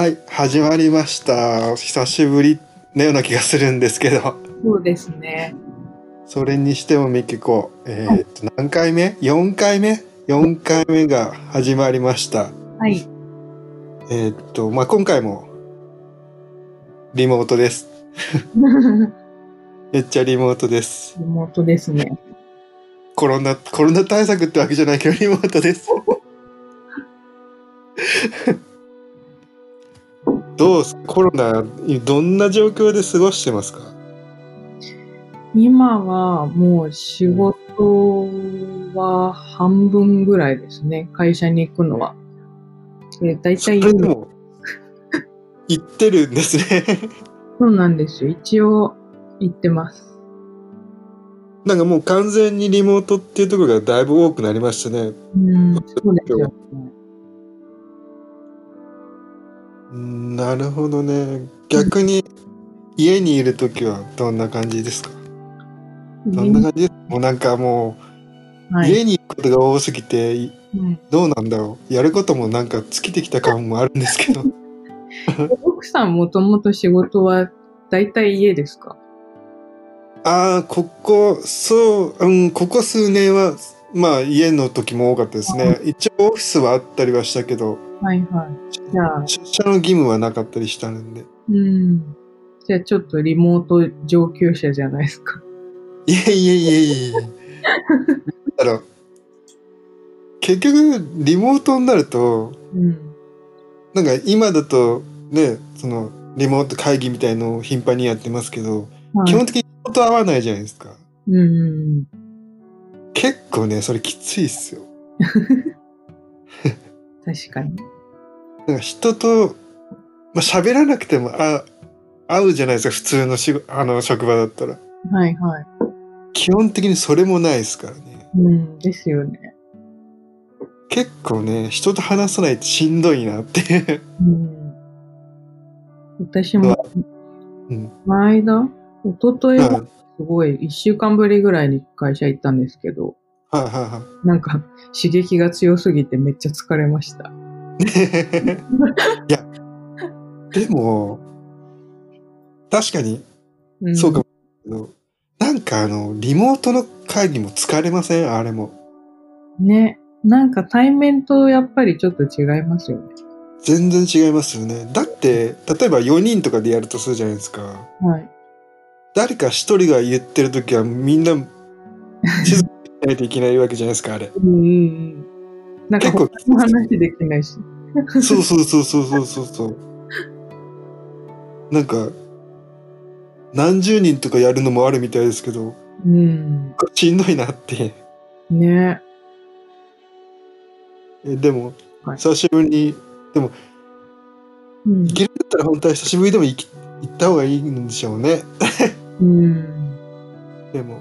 はい、始まりました。久しぶりのような気がするんですけど、そうですね。それにしてもミキコ、えーと何回目 ?4 回目 ?4 回目が始まりました。はい。えーっと、まあ、今回もリモートです。めっちゃリモートです。妹ですね。コロナ、コロナ対策ってわけじゃないけどリモートです。どうコロナ、どんな状況で過ごしてますか？今はもう仕事は半分ぐらいですね。会社に行くのは。で、大そ体れでも、行ってるんですね。そうなんですよ。一応行ってます。なんかもう完全にリモートっていうところがだいぶ多くなりましたね。うん、そうですよ、ね。なるほどね。逆に家にいるときはどんな感じですか？どんな感じです？もうなんかもう、はい。家に行くことが多すぎてどうなんだろう。やることもなんか尽きてきた感もあるんですけど。奥さんもともと仕事は大体家ですか？ああここそう、うん、ここ数年はまあ家の時も多かったですね。一応オフィスはあったりはしたけどはいはい。じゃあ、出社の義務はなかったりしたんでうん。じゃあちょっとリモート上級者じゃないですか。いえいえいえいえだろ結局リモートになるとうん。なんか今だとねそのリモート会議みたいのを頻繁にやってますけど、はい基本的に人と会わないじゃないですかうん。結構ねそれきついっすよ確かに。なんか人と、まあ、喋らなくてもあ会うじゃないですか普通のしあの職場だったらはいはい。基本的にそれもないですからねうん、ですよね。結構ね人と話さないとしんどいなってうん。私も、うん前間、一昨日はいはすごい、一週間ぶりぐらいに会社行ったんですけど、はいはいはいなんか刺激が強すぎてめっちゃ疲れました。いやでも確かにうん、そうかもなんかあのリモートの会議も疲れません？あれもね。なんか対面とやっぱりちょっと違いますよね。全然違いますよねだって例えば4人とかでやるとするじゃないですかはい。誰か一人が言ってる時はみんな静かにしないといけないわけじゃないですかあれうんうんうん。なんか話できないし。そうそうそうそうそうそうそうなんか何十人とかやるのもあるみたいですけどうん。しんどいなってね。えでもはい久しぶりにうん行。けるんだったら本当は久しぶりでも行き行った方がいいんでしょうねうん。でも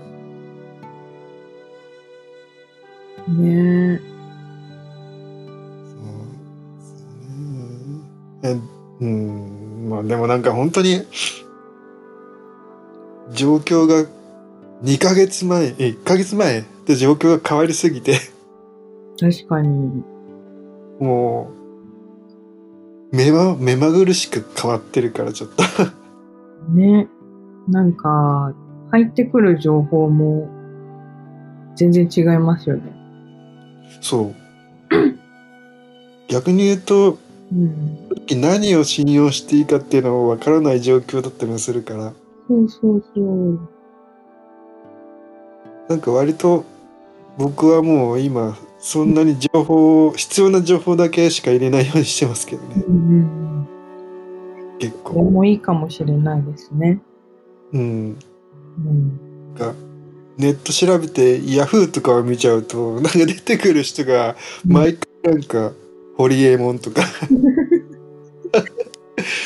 ねそえうんまあでもなんか本当に状況が2ヶ月前え1ヶ月前で状況が変わりすぎて確かに。もう目ま目まぐるしく変わってるからちょっとね。なんか、入ってくる情報も全然違いますよね。そう逆に言うとうん。何を信用していいかっていうのもわからない状況だったりもするからそうそうそう。なんか割と僕はもう今そんなに情報必要な情報だけしか入れないようにしてますけどねうんうん結構もいいかもしれないですね。うんうん。がネット調べてヤフーとかを見ちゃうとなんか出てくる人が毎回なんかホリエモンとか。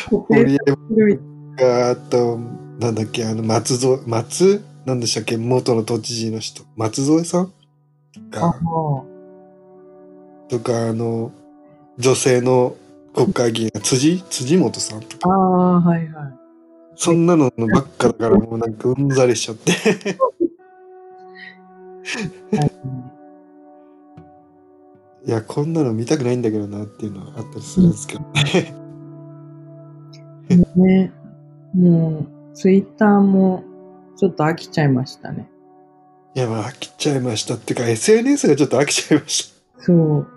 ホリエモンがあとなんだっけあの松蔵松？なんでしたっけ？元の都知事の人。松添さんあが。とかあの女性の国会議員。辻？辻元さんとか。ああ、はいはい。そんなのばっかだからもうなんかうんざりしちゃって。いやこんなの見たくないんだけどなっていうのはあったりするんですけどねね。もう、ツイッターもちょっと飽きちゃいましたね。いや、まあ飽きちゃいましたっていうか、SNS がちょっと飽きちゃいましそう。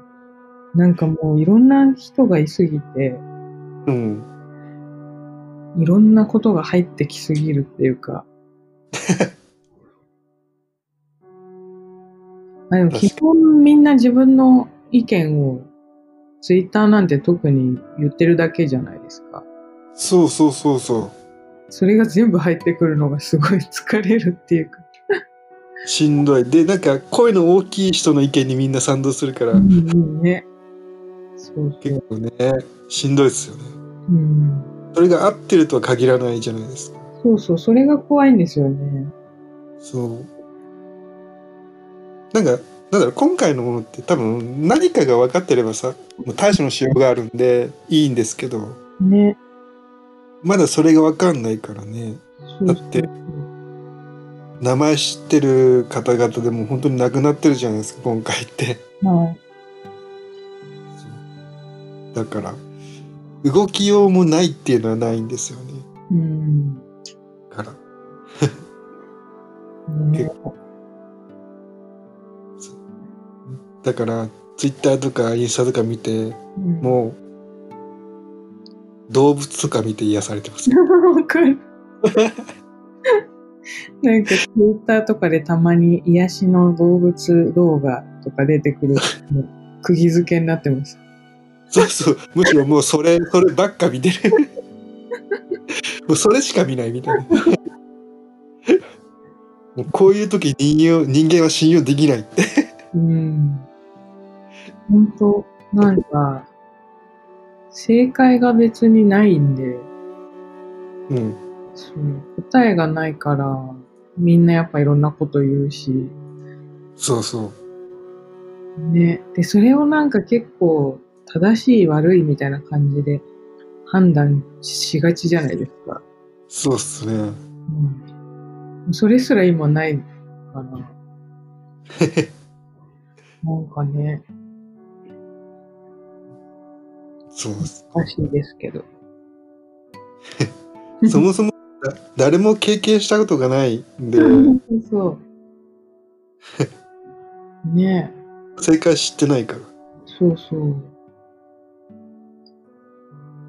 なんかもういろんな人がいすぎて、た。うん。いろんなことが入ってきすぎるっていうか。あでも基本みんな自分の意見をツイッターなんて特に言ってるだけじゃないですか。そうそうそうそう。それが全部入ってくるのがすごい疲れるっていうか。しんどい。で、なんか声の大きい人の意見にみんな賛同するから、うんうんね。そうそ結う。構ね、しんどいですよね。うん。それが合ってるとは限らないじゃないですか。そうそう、それが怖いんですよね。そう。なんか、なんだろう、今回のものって多分何かが分かってればさ、もう対処のしようがあるんでいいんですけど、ね。まだそれが分かんないからね。だって名前知ってる方々でも本当に亡くなってるじゃないですか、今回って。はい。だから、動きようもないっていうのはないんですよね。うん。だから、ね、だから、ツイッターとかインスタとか見て、うん、もう、動物とか見て癒されてます。わかる。なんか、ツイッターとかでたまに癒しの動物動画とか出てくる。釘付けになってます。そうそう。むしろもうそれ、そればっか見てる。もうそれしか見ないみたいな。もうこういう時人間人間は信用できないって。うん。本当なんか、正解が別にないんで、うん。そう答えがないから、みんなやっぱいろんなこと言うし、そうそう。ね。で、それをなんか結構正しい悪いみたいな感じで判断しがちじゃないですか。そうっすね。うん。それすら今ないかな。なんかね、そうっす。らしいですけど。そもそもだ誰も経験したことがないんで、そう。ね正解知ってないから。そうそう。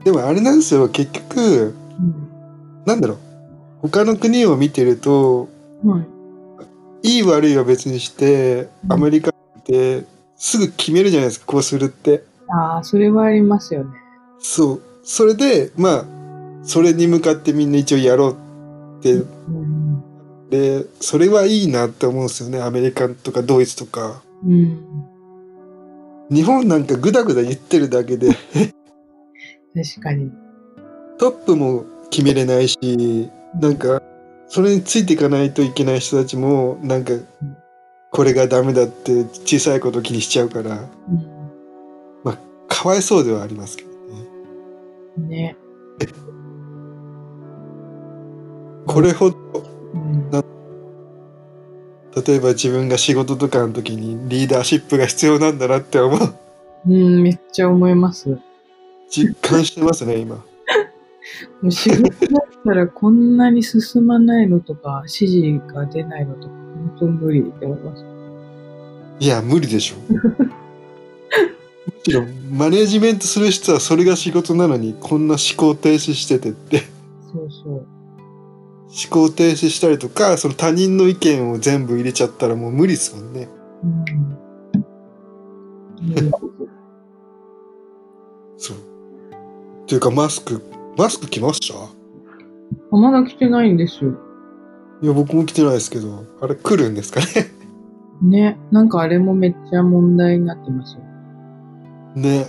でもあれなんですよ、結局、うん。なんだろう。他の国を見てると、はい。いい悪いは別にして、うんアメリカってすぐ決めるじゃないですか、こうするって。ああ、それはありますよね。そう。それで、まあ、それに向かってみんな一応やろうって、うん。で、それはいいなって思うんですよね。アメリカとかドイツとか。うん。日本なんかグダグダ言ってるだけで、確かに。トップも決めれないし、なんか、それについていかないといけない人たちも、なんか、これがダメだって小さいこと気にしちゃうから、うん。かわいそうではありますけどね。ね。これほど、うん。例えば自分が仕事とかの時にリーダーシップが必要なんだなって思う。うん、めっちゃ思います。実感してますね、今。もう仕事だったらこんなに進まないのとか、指示が出ないのとか、本当無理って思います。いや、無理でしょ。むしろ、マネジメントする人はそれが仕事なのに、こんな思考停止しててって。そうそう。思考停止したりとか、その他人の意見を全部入れちゃったらもう無理ですもんね。うん。うんそう。っていうか、マスク、マスク着ました？あまだ来てないんですよ。いや、僕も着てないですけど、あれ来るんですかね？ね。なんかあれもめっちゃ問題になってますよ。ね。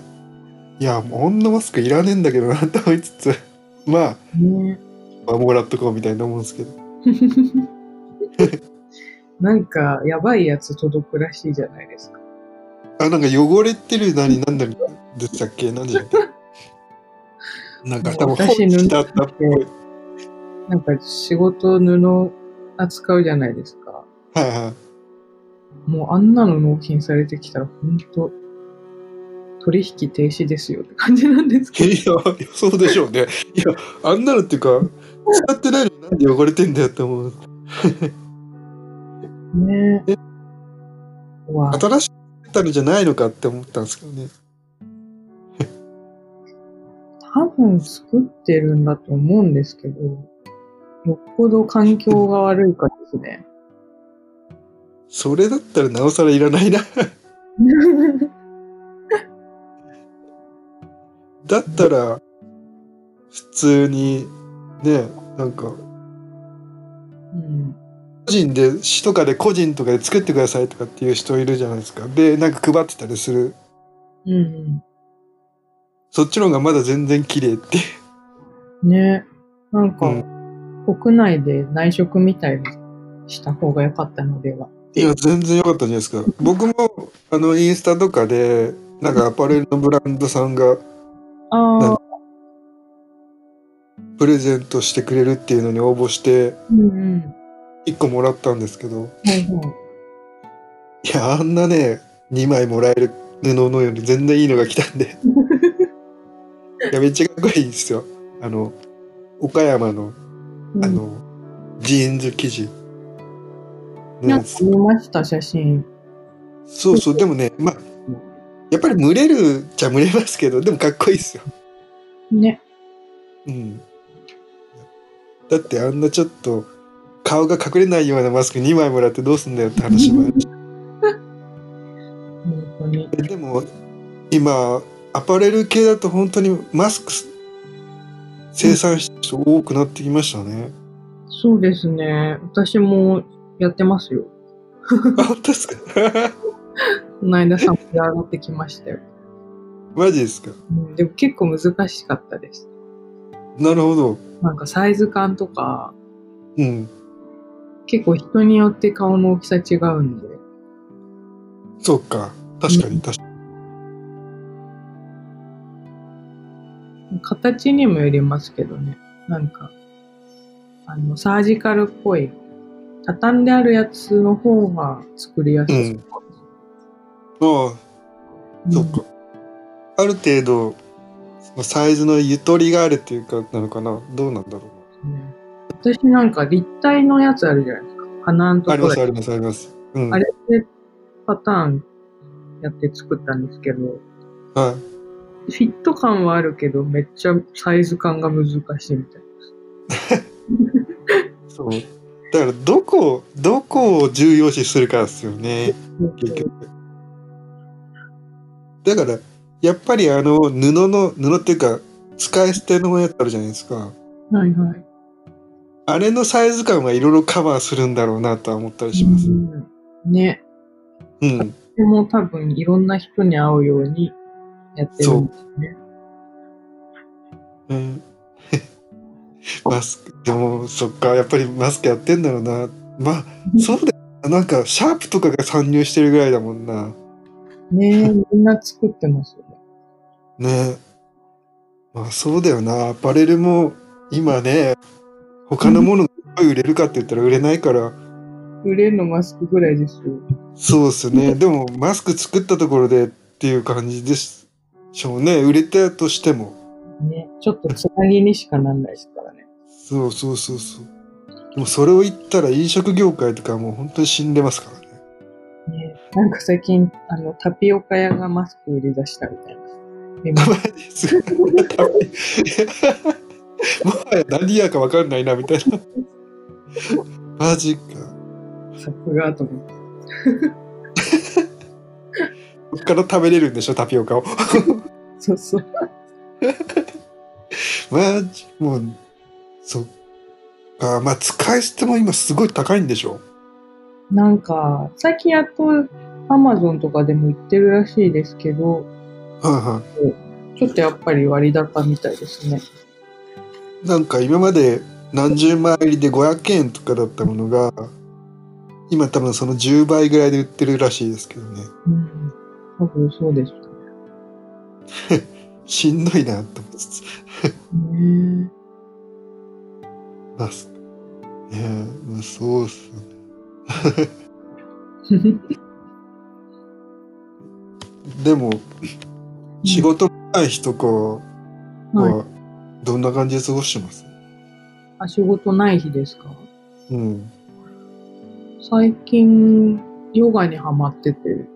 いや、もうあんなマスクいらねえんだけどなと思いつつ、まあ、ね。まあ、もらっとこうみたいな思うんですけど。なんか、やばいやつ届くらしいじゃないですか。あ、なんか汚れてる何、なんだでしたっけ？何でしたっけ？なんか多分放私置しったっぽい。なんか仕事布扱うじゃないですか。はいはい。もうあんなの納品されてきたら本当取引停止ですよって感じなんですけいや、そうでしょうね。いや、あんなのっていうか、使ってないのになんで汚れてんだよって思う。ど ね。わ新しくたのじゃないのかって思ったんですけどね。多分作ってるんだと思うんですけど、よっぽど環境が悪いかですね。それだったらなおさらいらないな。だったら、普通に、ね、なんか、うん。個人で、市とかで個人とかで作ってくださいとかっていう人いるじゃないですか。で、なんか配ってたりする。うんそっちの方がまだ全然綺麗って。うん。ね。なんか、うん国内で内職みたいにした方が良かったのでは。いや、全然良かったんじゃないですか。僕も、あの、インスタとかで、なんかアパレルのブランドさんがプレゼントしてくれるっていうのに応募して、うんうん。1個もらったんですけど、はいや、あんなね、2枚もらえる布のより全然いいのが来たんで。いや、めっちゃかっこいいんですよ。あの、岡山の、うんあの、ジーンズ生地。ねなんか、見ました、写真。そうそう、でもね、まあ、やっぱり群れるっちゃ群れますけど、でもかっこいいですよ。ね。うん。だってあんなちょっと顔が隠れないようなマスク2枚もらってどうすんだよって話もあるし。でも今アパレル系だと本当にマスク生産してる人多くなってきましたね。そうですね。私もやってますよ。あ、本当ですか？この間上がってきましたよ。マジですか？うんでも結構難しかったです。なるほど。なんかサイズ感とか、うん。結構人によって顔の大きさ違うんで。そうか。確かに確かに。形にもよりますけどね。なんか、あの、サージカルっぽい、畳んであるやつの方が作りやすい。うんああ、そっか。ある程度サイズのゆとりがあるっていうかなのかなどうなんだろうね私なんか立体のやつあるじゃないですか。鼻のところでありますありますあります。うん。あれでパターンやって作ったんですけど、はい。フィット感はあるけど、めっちゃサイズ感が難しいみたいそう。だからどこ、どこを重要視するかですよね。結局。だから、やっぱりあの布の、布っていうか、使い捨てのやつあるじゃないですか。はいはい。あれのサイズ感はいろいろカバーするんだろうなとは思ったりします。うんね。うん。でも多分いろんな人に合うようにやってるんですね。うん、マスク、でも、そっか、やっぱりマスクやってんだろうな。まあ、そうだよ。なんか、シャープとかが参入してるぐらいだもんな。ねみんな作ってますよね。ねまあ、そうだよな。アパレルも、今ね、他のものが売れるかって言ったら売れないから、売れるのマスクぐらいですよ。そうですね。でも、マスク作ったところでっていう感じです。しょうね。売れたとしても。ね。ちょっとつなぎにしかなんないですからね。そうそうそうそう。でも、それを言ったら飲食業界とかはもう本当に死んでますからなんか最近、あの、タピオカ屋がマスク売り出したみたいです。でもマジです。もはや何やか分かんないな、みたいな。マジか。さすがと思って。こっから食べれるんでしょ、タピオカを。そうそう。マジ、もう、そっか。まあ、使い捨ても今すごい高いんでしょ？なんか、最近やっとアマゾンとかでも売ってるらしいですけど、はちょっとやっぱり割高みたいですね。いはい。なんか今まで何十枚入りで500円とかだったものが、今多分その10倍ぐらいで売ってるらしいですけどね。うん。多分そうですね。しんどいなって思いつつ。ねまあ、すねえ、まあ、そうっすよね。え でも、仕事ない日とかはどんな感じで過ごしてます、あ、仕事ない日ですか？うん。最近、ヨガにハマってて、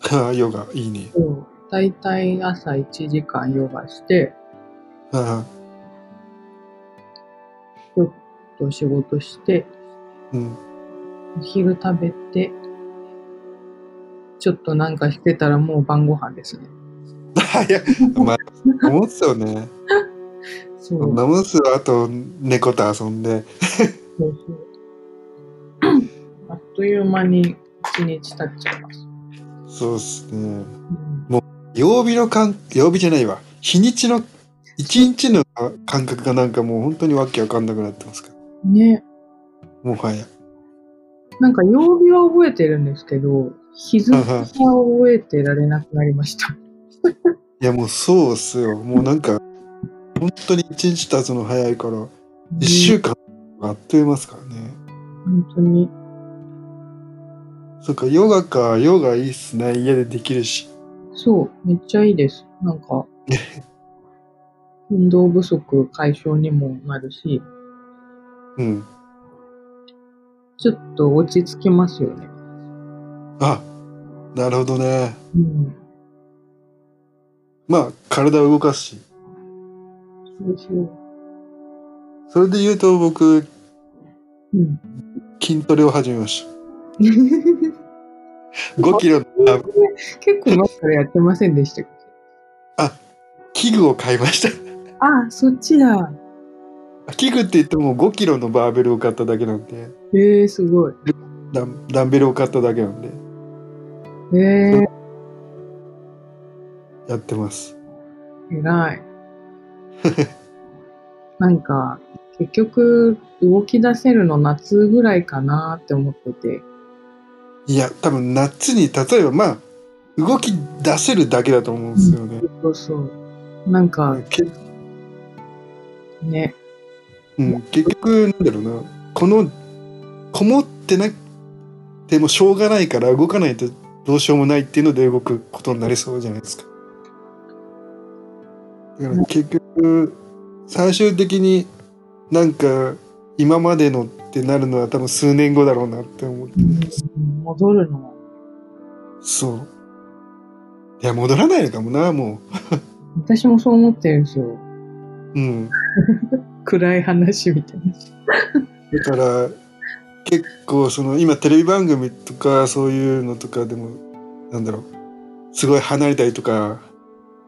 はあ、ヨガ、いいね。だいたい朝1時間ヨガして、はちょっと仕事して、あ、うん。お昼食べて、ちょっとなんかしてたらもう晩ご飯ですね。いや、まあ、思ってたよね。そう。そんなもんっすよあと、猫と遊んで。そうそう。あっという間に一日経っちゃいます。そうっすね。うん曜日の感、曜日じゃないわ。日にちの、一日の感覚がなんかもう本当にわけわかんなくなってますから。ね。もはや。なんか曜日は覚えてるんですけど、日付は覚えてられなくなりました。いやもうそうっすよ。もうなんか、本当に一日経つの早いから、一週間あっという間ですからね。本当に。そっか、ヨガか、ヨガいいっすね。家でできるし。そう、めっちゃいいです。なんか、運動不足解消にもなるし、うん。ちょっと落ち着きますよね。あ、なるほどね。うん。まあ、体を動かすし。そうそう。それで言うと僕、うん。筋トレを始めました。5キロ結構前からやってませんでしたっけ？器具を買いました。あ、そっちだ。器具って言っても5キロのバーベルを買っただけなんで、ええー、すごい。ダンダンベルを買っただけなんで、ええやってます。ー、偉い。なんか、結局、動き出せるの夏ぐらいかなって思ってて。いや、多分夏に、例えばまあ、動き出せるだけだと思うんですよね。そうそう。なんか、けね。うん、結局、なんだろうな、この、こもってなくてもしょうがないから動かないとどうしようもないっていうので動くことになりそうじゃないですか。だから結局、最終的になんか今までのってなるのは多分数年後だろうなって思ってます。戻るのは。そう。いや、戻らないのかもな、も 私もそう思ってるんですよ。う。うん。暗い話みたいな。だから、結構その今テレビ番組とかそういうのとかでも、なんだろう、すごい離れたりとか、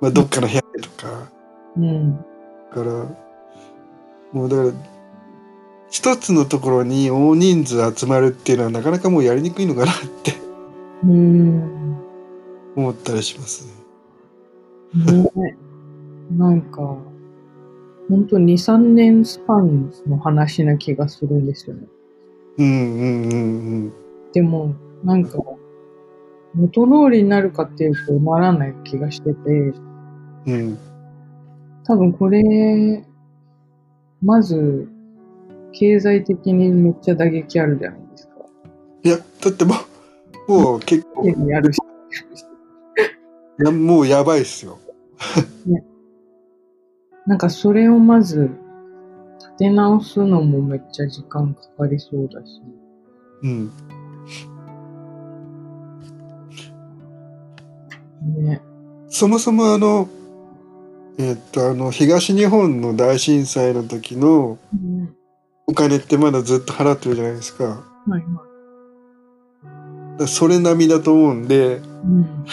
まあどっかの部屋でとか、うん。だから、もうだから、一つのところに大人数集まるっていうのはなかなかもうやりにくいのかなってうーん。思ったりしますね。ね。なんか、ほんと2、3年スパンの話な気がするんですよね。うんうんうんでも、なんか、元通りになるかっていうとならない気がしてて、うん。うん。多分これ、まず、経済的にめっちゃ打撃あるじゃないですか。いや、だってもう、もう結構、手にあるし。やもうやばいっすよ。なんかそれをまず、立て直すのもめっちゃ時間かかりそうだし。うん。ね。そもそもあの、えっと、あの、東日本の大震災の時のうん。お金ってまだずっと払ってるじゃないですか。はいはらそれ並みだと思うんで、い。うん。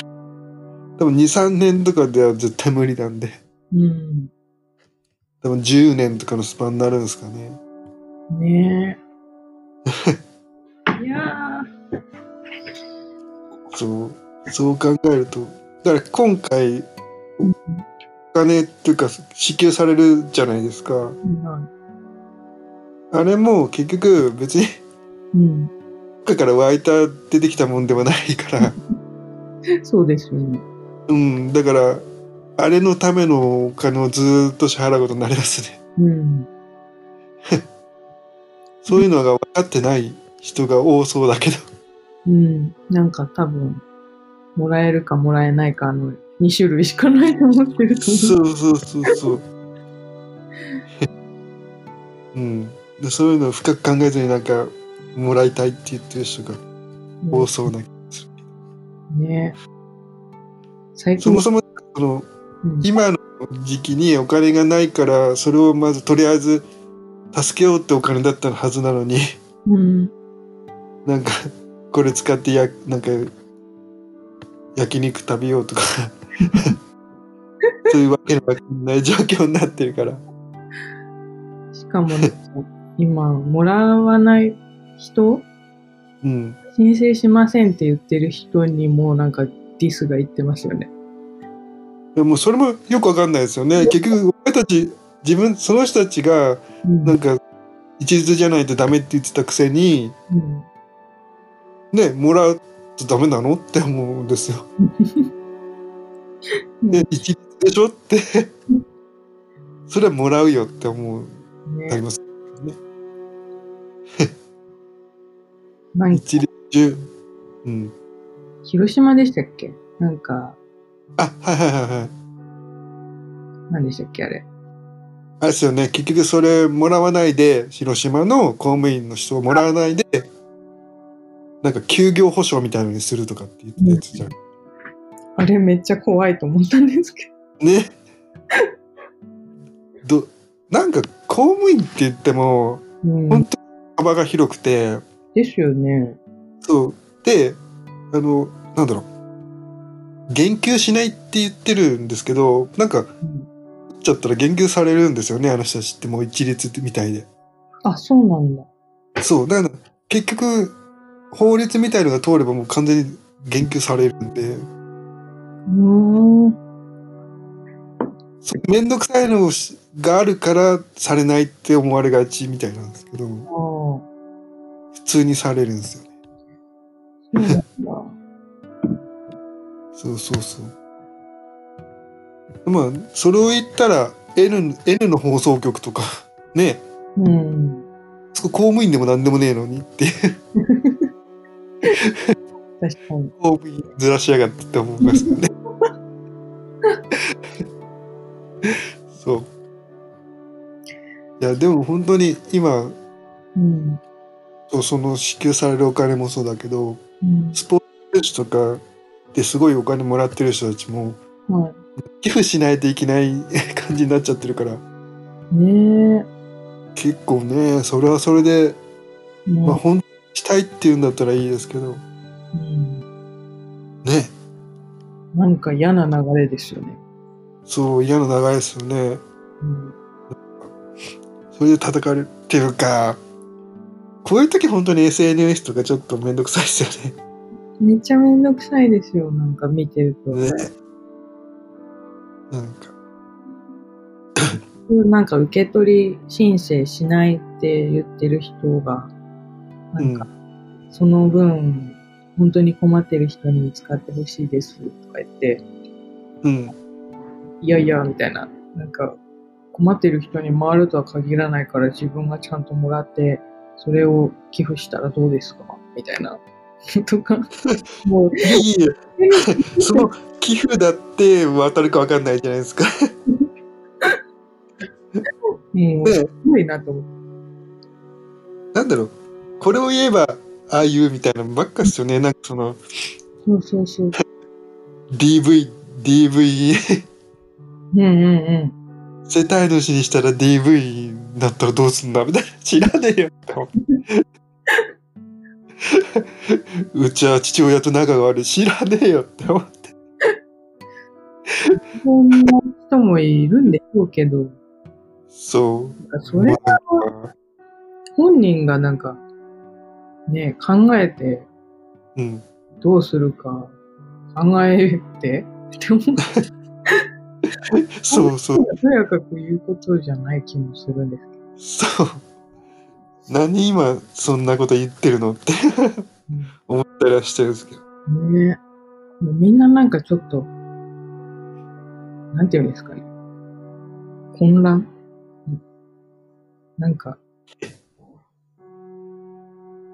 多分2、3年とかでは絶対無理なんで、うん。多分10年とかのスパンになるんですかね。ねえ。いやそう、そう考えると、だから今回。お金っていうか支給されるじゃないですか。はあれも結局別にい。うん。中から湧いた出てきたもんではないから、そうですよね。うん、だから、あれのためのお金をずーっと支払うことになりますね。うん。そういうのが分かってない人が多そうだけど。うん。なんか多分、もらえるかもらえないかの2種類しかないと思ってると思う。そうそうそうそう。うん。でそういうのを深く考えずになんか、もらいたいって言ってる人が多そうな気がする。ね最近そもそも、その、うん今の時期にお金がないから、それをまずとりあえず助けようってお金だったはずなのに、うん。なんか、これ使ってや、なんか、焼肉食べようとか、そういうわけのわかんない状況になってるから。しかもね、今、もらわない人うん。申請しませんって言ってる人にもなんかディスが言ってますよね。でもそれもよくわかんないですよね。結局、俺たち、自分、その人たちが、うんなんか、一律じゃないとダメって言ってたくせに、うんね、もらうとダメなのって思うんですよ。で、一律でしょって、それはもらうよって思う、なりね、ます。なんか一律中。うん。広島でしたっけ？なんか、あ、はいはいはいはい。何でしたっけあれ？あれですよね。結局それもらわないで、広島の公務員の人をもらわないで、なんか休業保障みたいなのにするとかって言ってたやつじゃん。あれめっちゃ怖いと思ったんですけね。ど、なんか公務員って言っても、ど。うん本当に幅が広くて、ですよね。そう。で、あの、なんだろう。言及しないって言ってるんですけど、なんか、うんちゃったら言及されるんですよね、あの人たちってもう一律みたいで。あ、そうなんだ。そう。だから、結局、法律みたいのが通ればもう完全に言及されるんで、うーん。そうめんどくさいのがあるからされないって思われがちみたいなんですけど、普通にされるんですよね。そう。そうそう。まあ、それを言ったら N, N の放送局とか、ね、うん。そこ公務員でも何でもねえのにって確かに。公務員ずらしやがってって思いますよね。そう。いや、でも本当に今、うん。そうその支給されるお金もそうだけど、うん。スポーツ選手とかですごいお金もらってる人たちも、は寄付しないといけない 感じになっちゃってるから、い。ね結構ね、それはそれで、え。ねまあ本当にしたいって言うんだったらいいですけど、うん。ね、なんか嫌な流れですよね。そう嫌な流れですよね。うん。それで叩かれるっていうか、こういう時本当に SNS とかちょっとめんどくさいですよね。めっちゃめんどくさいですよ。なんか見てると。ね。なんか、なんか受け取り申請しないって言ってる人が、なんか、その分、本当に困ってる人に使ってほしいですとか言って、うん。いやいや、みたいな、なんか、困ってる人に回るとは限らないから自分がちゃんともらって、それを寄付したらどうですか？みたいな。とか、もう、いいえ、その寄付だって渡るかわかんないじゃないですか。もう、すごいなと思って。なんだろう、これを言えば、ああいうみたいなのばっかっすよね。なんかその、そうそうそう。DV、DV、うんうんうん。世帯主にしたら DV だったらどうすんだみたいな。知らねえよって思って。うちは父親と仲が悪い。知らねえよって思って。そんな人もいるんでしょうけど、そう。それまあ本人がなんか、ね、考えてうん。どうするか考えてって思う。そうそう。とやかく言うことじゃない気もするんですけそう。何今そんなこと言ってるのって思ったりはしてるんですけど。ど。ねもうみんななんかちょっと、なんていうんですかね。混乱うんなんか、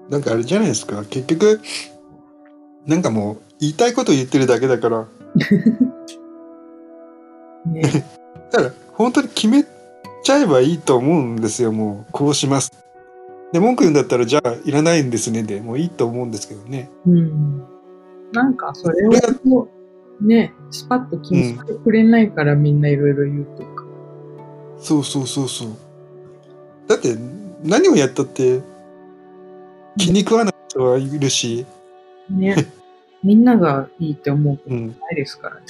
なんかあれじゃないですか。結局、なんかもう言いたいこと言ってるだけだから、ね。だから本当に決めちゃえばいいと思うんですよもうこうしますで文句言うんだったらじゃあいらないんですねでもういいと思うんですけどねうん。なんかそれをね、スパッと気にしてくれないからみんないろいろ言うとか。そうそうそうそうだって何をやったって気に食わない人はいるし、ね。みんながいいって思うことうん、ないですからね。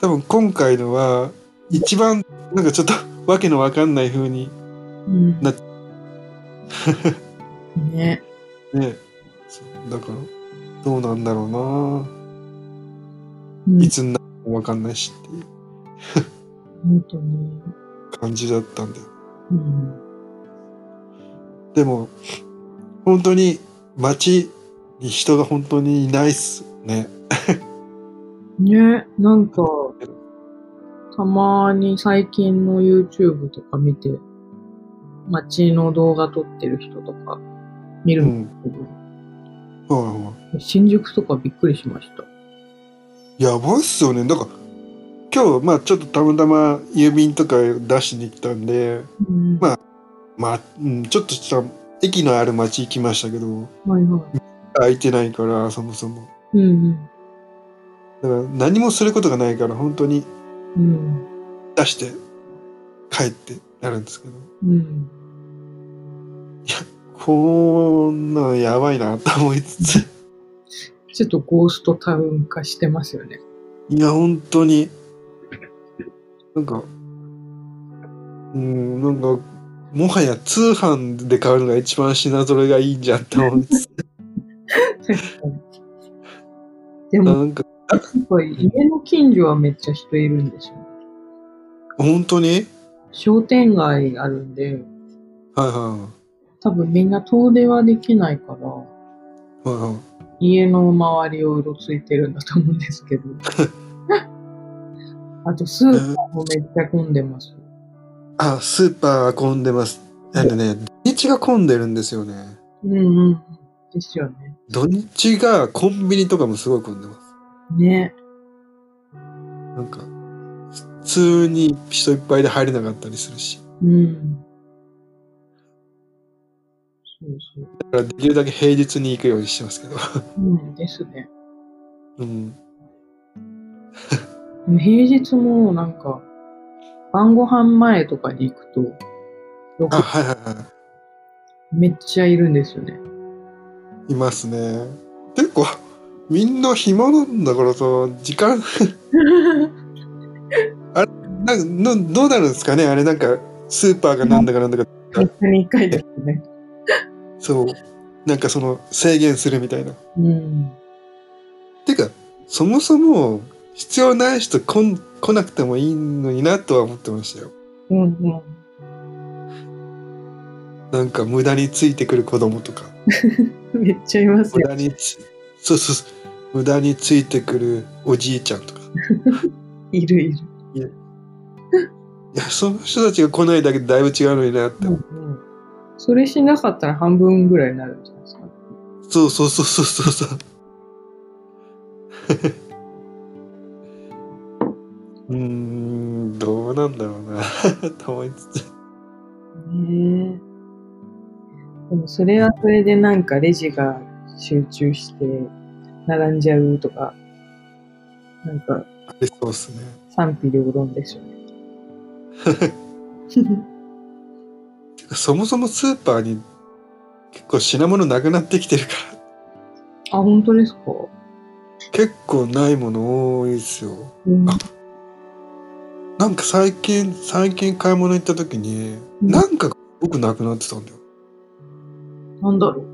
多分今回のは一番なんかちょっとわけのわかんない風にうん。なね。ね。そうだからどうなんだろうな。うん。いつになるかもわかんないしっていう。本当に。感じだったんだよ。うん。でも本当に街に人が本当にいないっすね。ね、なんか、たまに最近の YouTube とか見て、街の動画撮ってる人とか見るうんんですけど、はいはい新宿とかびっくりしました。やばいっすよね。だから、今日、まあちょっとたまたま郵便とか出しに来たんで、うん、ままあ、うん、ちょっとした駅のある街行きましたけど、はいはい。空いてないから、そもそも。うんうん。だから何もすることがないから、本当にうん。出して帰ってなるんですけど、うん。こんなのやばいなと思いつつ、ちょっとゴーストタウン化してますよね。いや、本当に、なんか、うん、なんか、もはや通販で買うのが一番品揃えがいいんじゃんって思いつつ、でも、なんか、やっぱり家の近所はめっちゃ人いるんですよ。本当に？商店街あるんで、はいは多分みんな遠出はできないから、いはい。はいはい家の周りをうろついてるんだと思うんですけど。あと、スーパーもめっちゃ混んでます。あ、スーパー混んでます。あのね、土日が混んでるんですよね。うんうん。ですよね。土日がコンビニとかもすごい混んでます。ね。なんか、普通に人いっぱいで入れなかったりするし。うん。そうそう。だからできるだけ平日に行くようにしてますけど。うんですね。うん。平日もなんか、晩ご飯前とかに行くと、あ、はいはいはめっちゃいるんですよね。い。いますね。結構、みんな暇なんだからさ、時間、なんかのどうなるんですかね？あれなんか、スーパーがなんだかなんだか、3日に1回ですね。そう。なんかその制限するみたいな。うん。てか、そもそも必要ない人来ん来なくてもいいのになとは思ってましたよ。うんうん。なんか無駄についてくる子供とか。めっちゃいます無よ。駄につ、そうそうそう。無駄についてくるおじいちゃんとか。いるいる。いや、その人たちが来ないだけでだいぶ違うのになって。うんうん。それしなかったら半分ぐらいになるんじゃないですか？そうそうそうそうそうそう。うーん、どうなんだろうな、と思いつつ。ねえ。でもそれはそれでなんかレジが集中して並んじゃうとか、なんかありそうっすね。賛否両論ですよね。そもそもスーパーに結構品物なくなってきてるから、あ、本当ですか？結構ないもの多いですよ。うん。なんか最近、最近買い物行った時に、うんなんか僕なくなってたんだよ。なんだろう？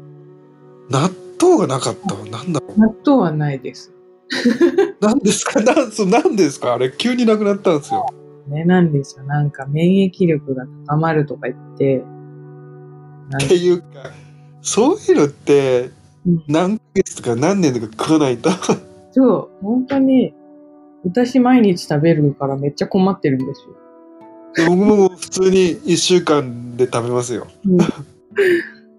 納豆がなかったわ。なんだろ納豆はないです。う。なんですか？なんそうなんですか？あれ、急になくなったんですよ。ね、なんですよ。なんか免疫力が高まるとか言って、っていうか、そういうのってうん、何ヶ月とか何年とか食わないと。そう、本当に、私毎日食べるからめっちゃ困ってるんですよ。僕も普通に1週間で食べますよ。うん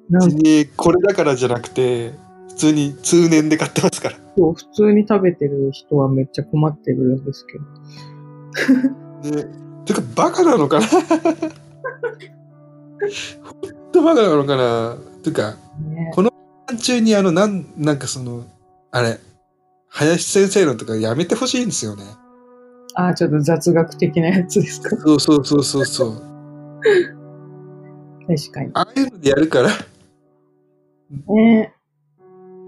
なん別にこれだからじゃなくて、普通に通年で買ってますから。そう普通に食べてる人はめっちゃ困ってるんですけど。ねてかバカなのかな？ほんとバカなのかな？てかね。中にあのなんなんかそのあれ林先生のとかやめてほしいんですよね。ああ、ちょっと雑学的なやつですか？そうそうそうそうそう。確かに。ああいうのでやるから。ね。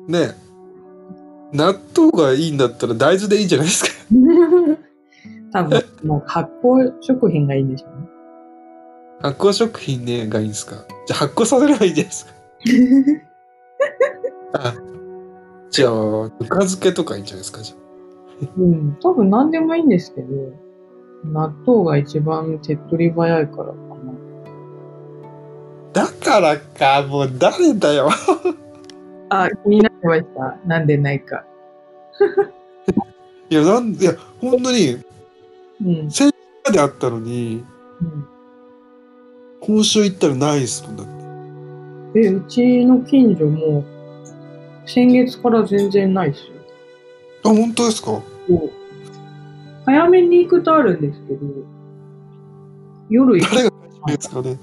ね。納豆がいいんだったら大豆でいいんじゃないですか？多分、もう発酵食品がいいんでしょうね。発酵食品ねがいいんですか？じゃあ発酵させればいいじゃないですか あじゃあぬか漬けとかいいんじゃないですかじゃうん、多分何でもいいんですけど、納豆が一番手っ取り早いからかな。あだからかもう誰だよあ、気になってました。なんでないか。いやなんいや本当にうん。まであったのにうん今週行ったらないですもんだってえ、うちの近所も、先月から全然ないっすよ。あ本当ですか？早めに行くとあるんですけど、夜行く誰が買い占めですかね？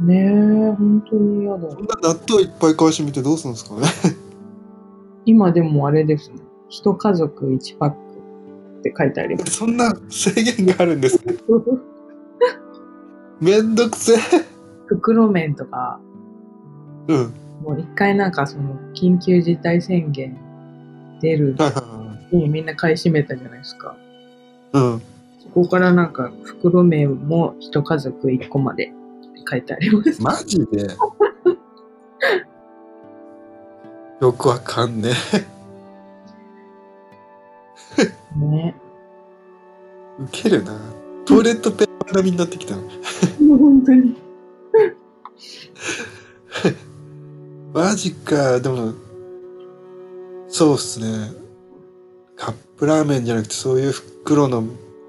ねえ、本当に嫌だ。こんな納豆いっぱい買い占めてどうするんですかね？今でもあれですね。一家族1パックって書いてあります。そんな制限があるんですね。めんどくせえ。袋麺とか、うん。もう一回なんかその緊急事態宣言出るにみんな買い占めたじゃないですか。いうん。そこからなんか袋麺も一家族1個まで。書いてあります。マジで？よくわかんねね。えウケるな。トイレットペーパー並みになってきた。の本当に。マジか。でもそうっすね。カップラーメンじゃなくてそういう袋の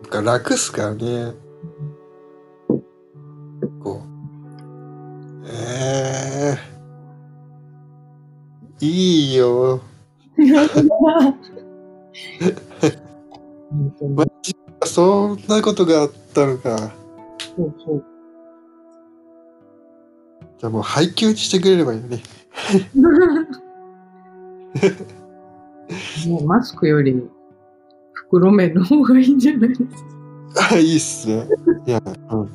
が楽っすからね。こう。ええいいよ マジかそん。なことがあったのかそうそう。じゃあもう配給にしてくれればいいのね。もうマスクより袋麺の方がいいんじゃないですか？あいいっすね。いや、うん、い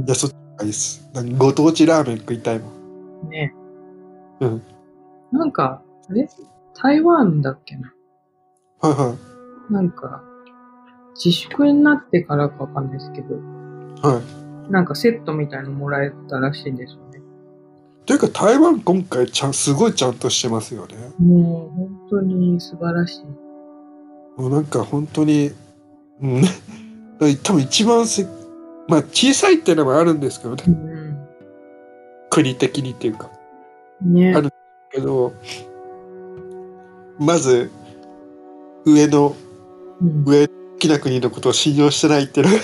うん。やそっちがいいっす。ご当地ラーメン食いたいもん。ね。うん。なんか、あれ？台湾だっけな？はいはい。なんか、自粛になってからかわかんないですけど、はいなんかセットみたいのもらえたらしいんですよね。というか台湾今回ちゃんすごいちゃんとしてますよねもう本当に素晴らしい。もうなんか本当にうん 多分一番せまあ小さいっていうのもあるんですけどねうん。国的にっていうかねあ。るけどまず上のうん上好きな国のことを信用してないっていうのが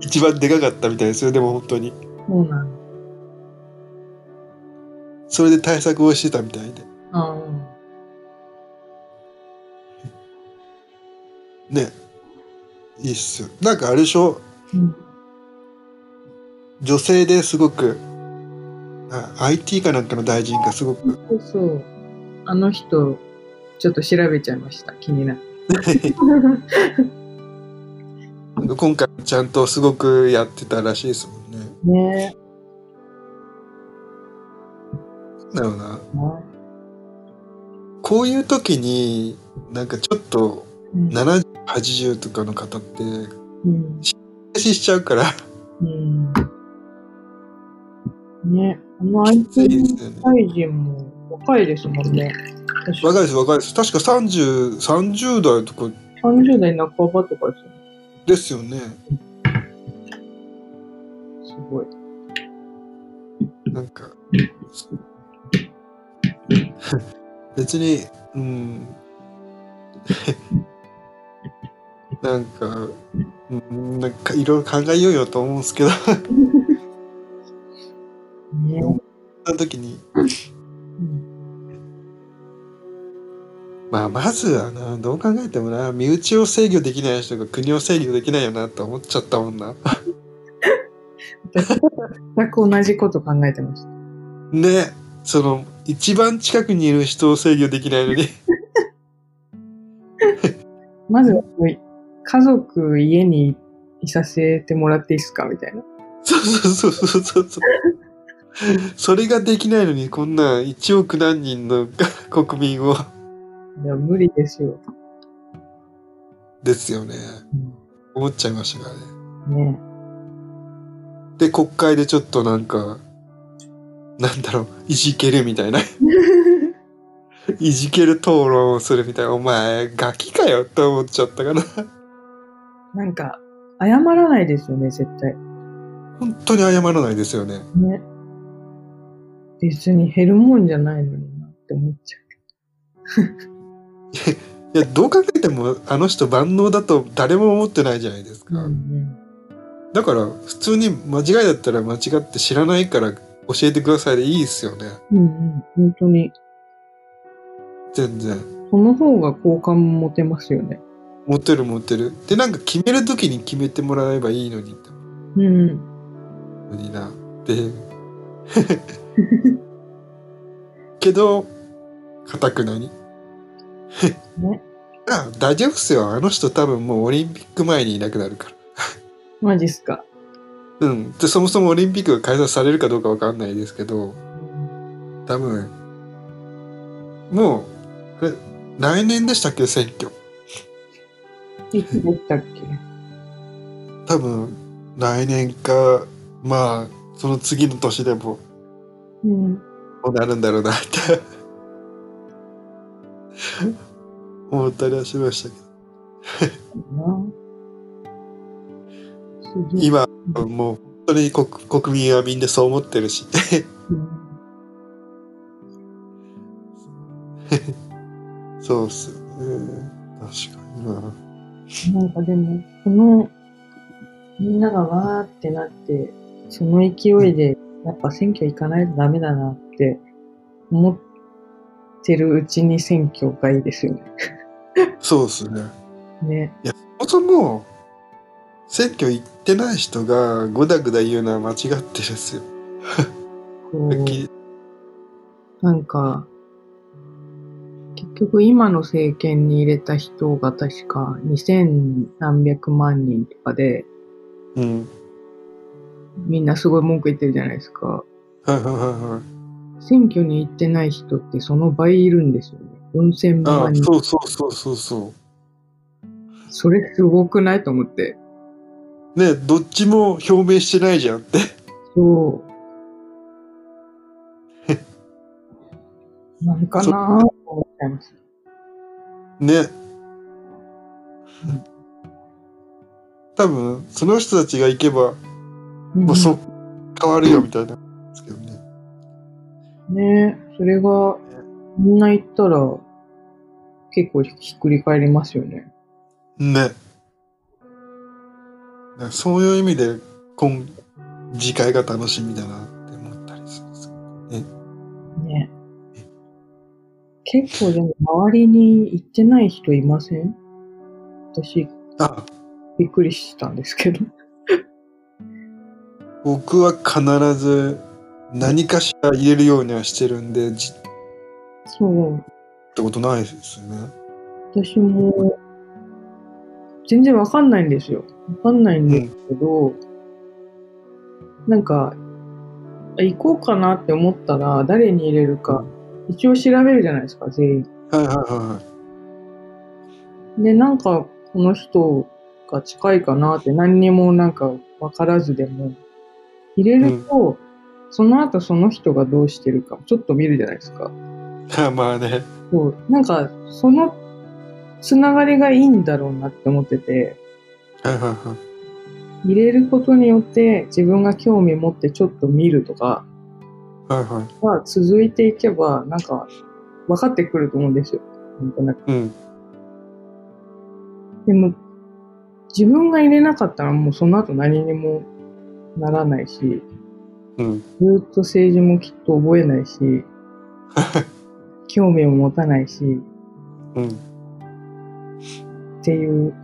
一番でかかったみたいですよでも本当にそうなの。それで対策をしてたみたいであねいいっすよなんかあれでしょ？あ。うん。女性ですごくあ IT かなんかの大臣がすごくそうそう。あの人、ちょっと調べちゃいました。気になって。今回ちゃんとすごくやってたらしいですもんねねな。こういう時になんかちょっとうん。7080とかの方ってうん。停止しちゃうからうん。ねあのきつい IT ですよね大臣も若いですもんね。若いです若いです。確か3030代とか。30代半ばとかですよね。ですよね。すごい。なんか。別にうん。なんか、うん、なんかいろいろ考えようよと思うんですけど。ね、そんな時に。うんまあまずはなどう考えてもな身内を制御できない人が国を制御できないよなと思っちゃったもんな全く同じこと考えてました。ねその一番近くにいる人を制御できないのに まずは、家族家にいさせてもらっていいですかみたいな。そうそうそうそうそうそうそれができないのにこんな1億何人の 国民をいや、無理ですよ。ですよね。思っちゃいましたからね。ね。で国会でちょっとなんかなんだろういじけるみたいな。いじける討論をするみたいな。お前ガキかよって思っちゃったかな。なんか、謝らないですよね、絶対。本当に謝らないですよね。ね。別に減るもんじゃないのになって思っちゃいやどう考えてもあの人万能だと誰も思ってないじゃないですう。か、うんだから普通に間違いだったら間違って知らないから教えてくださいでいいですよねうん。うんうん。本当に。全然その方が好感持てますよね。持ってる持ってるでなんか決める時に決めてもらえばいいのにってうん。のになって けどかたくなにね。あ大丈夫っすよ。あの人多分もうオリンピック前にいなくなるから。マジっすか。うん。でそもそもオリンピックが開催されるかどうかわかんないですけど多分もうあれ来年でしたっけ？選挙。いつでしたっけ？多分来年かまあその次の年でもうん。こうなるんだろうなって 思ったりはしましたけど。今もう本当に国国民はみんなそう思ってるし。うん。そうっすよね。確かにな。なんかでも、この、みんながわーってなって、その勢いで、やっぱ選挙行かないとダメだなって思ってるうちに選挙がいいですよね。そうっすねね。そもそも選挙行ってない人がぐだぐだ言うのは間違ってるんですよなんか、結局今の政権に入れた人が確か2000何百万人とかで、うんみんなすごい文句言ってるじゃないですか。はいはいはいはい選挙に行ってない人ってその倍いるんですよね。4000あ万人。そうそうそうそうそそれすごくない？と思って。うねどっちも表明してないじゃんってそう。なんかなぁと思っちゃいます。ね多分その人たちが行けばもうそ変わるよみたいなね。え、それが、みんな行ったら、結構ひっくり返りますよね。ね。ねそういう意味で今次回が楽しみだなって思ったりするんですけどね。ね。結構でも周りに行ってない人いません？私、あ。びっくりしたんですけど。僕は必ず何かしら入れるようにはしてるんでじっそう。てことないですよね私も、全然わかんないんですよ。わかんないんですけど、なんか、あ行こうかなって思ったら、誰に入れるか、一応調べるじゃないですか、全員。はいはいはいで、なんか、この人が近いかなって何にもなんかわからずでも、入れると、その後その人がどうしてるか、ちょっと見るじゃないですか。は いまあねそう。なんか、そのつながりがいいんだろうなって思ってて、はいはいはい入れることによって自分が興味持ってちょっと見るとかはいはいが続いていけば、なんか分かってくると思うんですよ。なんとなく。うんでも、自分が入れなかったらもうその後何にもならないし、うんずーっと政治もきっと覚えないし、興味を持たないし、うん。っていう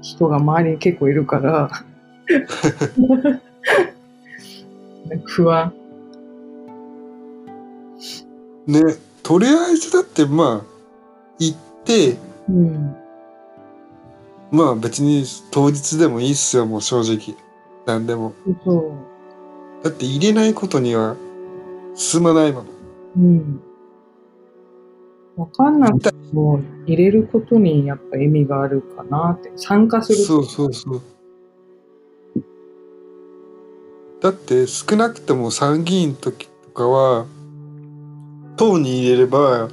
人が周りに結構いるから、不安。ね、とりあえずだってまあ、行って、うん。まあ別に当日でもいいっすよ、もう正直。なんでも。そう。だって入れないことには進まないもん。うん。わかんなくても入れることにやっぱ意味があるかなって。参加する。そうそうそう。だって少なくとも参議院の時とかは、党に入れれば、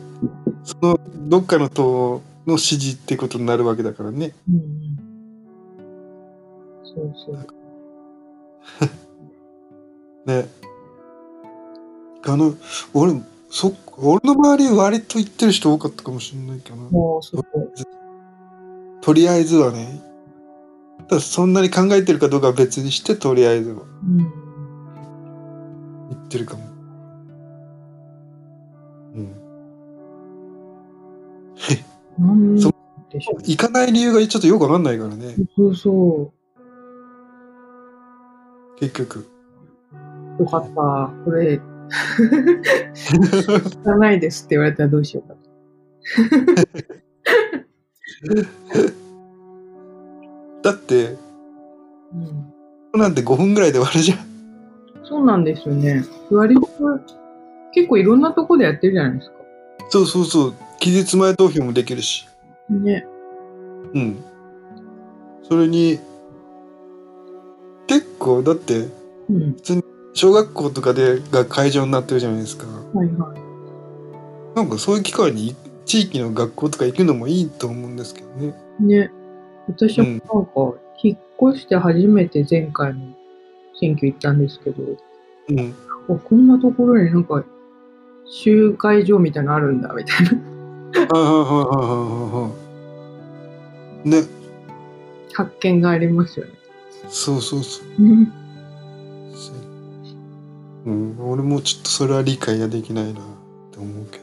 そのどっかの党の支持ってことになるわけだからね。うんうん。そうそう。ね。あの、俺、そ俺の周り割と言ってる人多かったかもしれないけどな。とりあえずはね。ただそんなに考えてるかどうかは別にして、とりあえずはうん。言ってるかも。うん。行かない理由がちょっとよくわかんないからね、う。そうそ結局。う。よかった。これ、知らないですって言われたらどうしようか。だって、うん。なんて5分ぐらいで終わるじゃん。そうなんですよね。割と、結構いろんなとこでやってるじゃないですか。そうそうそう。期日前投票もできるし。ね。うん。それに、結構、だって、うん。小学校とかでが会場になってるじゃないですか。はいはい。なんかそういう機会に地域の学校とか行くのもいいと思うんですけどね。ね。私もなんか、引っ越して初めて前回の選挙行ったんですけど、うん。あこんなところになんか、集会場みたいなのあるんだ、みたいな。はいはいはいはいはいはい。ね。発見がありますよね。そうそうそう。うん俺もちょっとそれは理解ができないなって思うけ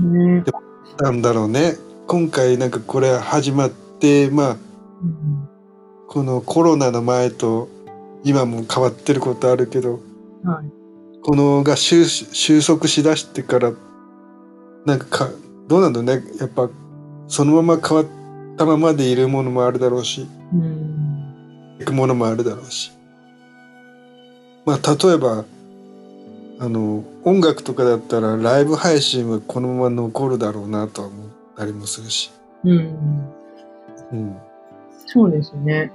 ど。ね。なんだろうね。今回なんかこれ始まって、まあ、うんこのコロナの前と今も変わってることあるけど、はい。このが収収束しだしてから、なんかか、どうなんだろうね。やっぱ、そのまま変わったままでいるものもあるだろうし、うん。行くものもあるだろうし。まあ、例えば、あの、音楽とかだったらライブ配信はこのまま残るだろうなとは思ったりもするし。うん。うん。そうですね。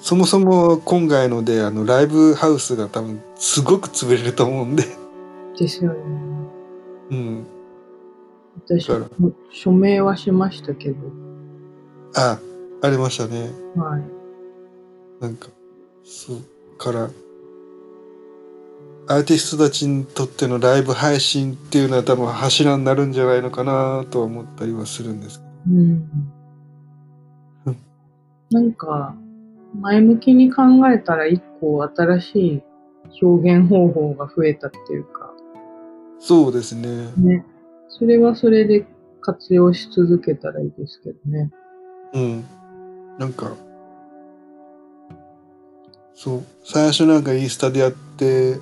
そもそも今回ので、あの、ライブハウスが多分すごく潰れると思うんで。ですよね。うん。私署名はしましたけど、あ、ありましたね。はい。なんか、そう、から、アーティストたちにとってのライブ配信っていうのは多分柱になるんじゃないのかなとは思ったりはするんですけうんうん。なんか、前向きに考えたら一個新しい表現方法が増えたっていうか、ど。そうですね。ね。それはそれで活用し続けたらいいですけどね。うん。なんか、そう、最初なんかインスタでやって、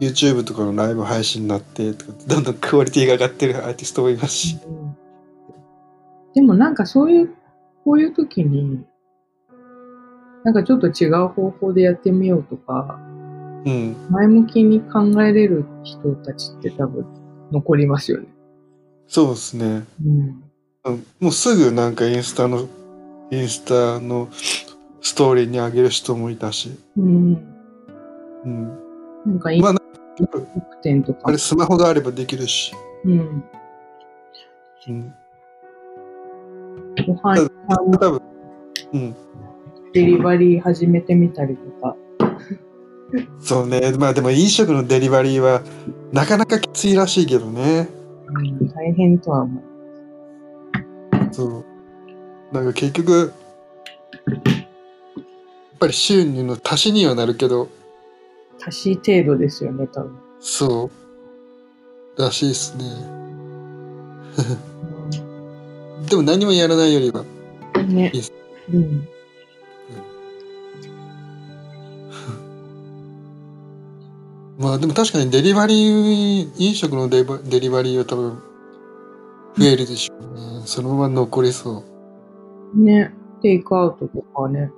YouTube とかのライブ配信になってとか、どんどんクオリティが上がってるアーティストもいますし。うんでもなんかそういう、こういう時に、なんかちょっと違う方法でやってみようとか、うん。前向きに考えれる人たちって多分残りますよね。そうですね。うん。うんもうすぐなんかインスタの、インスタのストーリーに上げる人もいたし。うん。うん。なんか飲まあ、とかあれ、スマホがあればできるし。うん。うん。ご飯多分、うん。デリバリー始めてみたりとか。そうね。まあでも飲食のデリバリーはなかなかきついらしいけどね。うん、大変とは思う。そう。なんか結局、やっぱり収入の足しにはなるけど、足し程度ですよね、多分。そう。らしいですね。でも何もやらないよりは。うん、ねいい。うん。まあでも確かにデリバリー、飲食のデバデリバリーは多分増えるでしょうね。そのまま残りそね。テイクアウトとかね。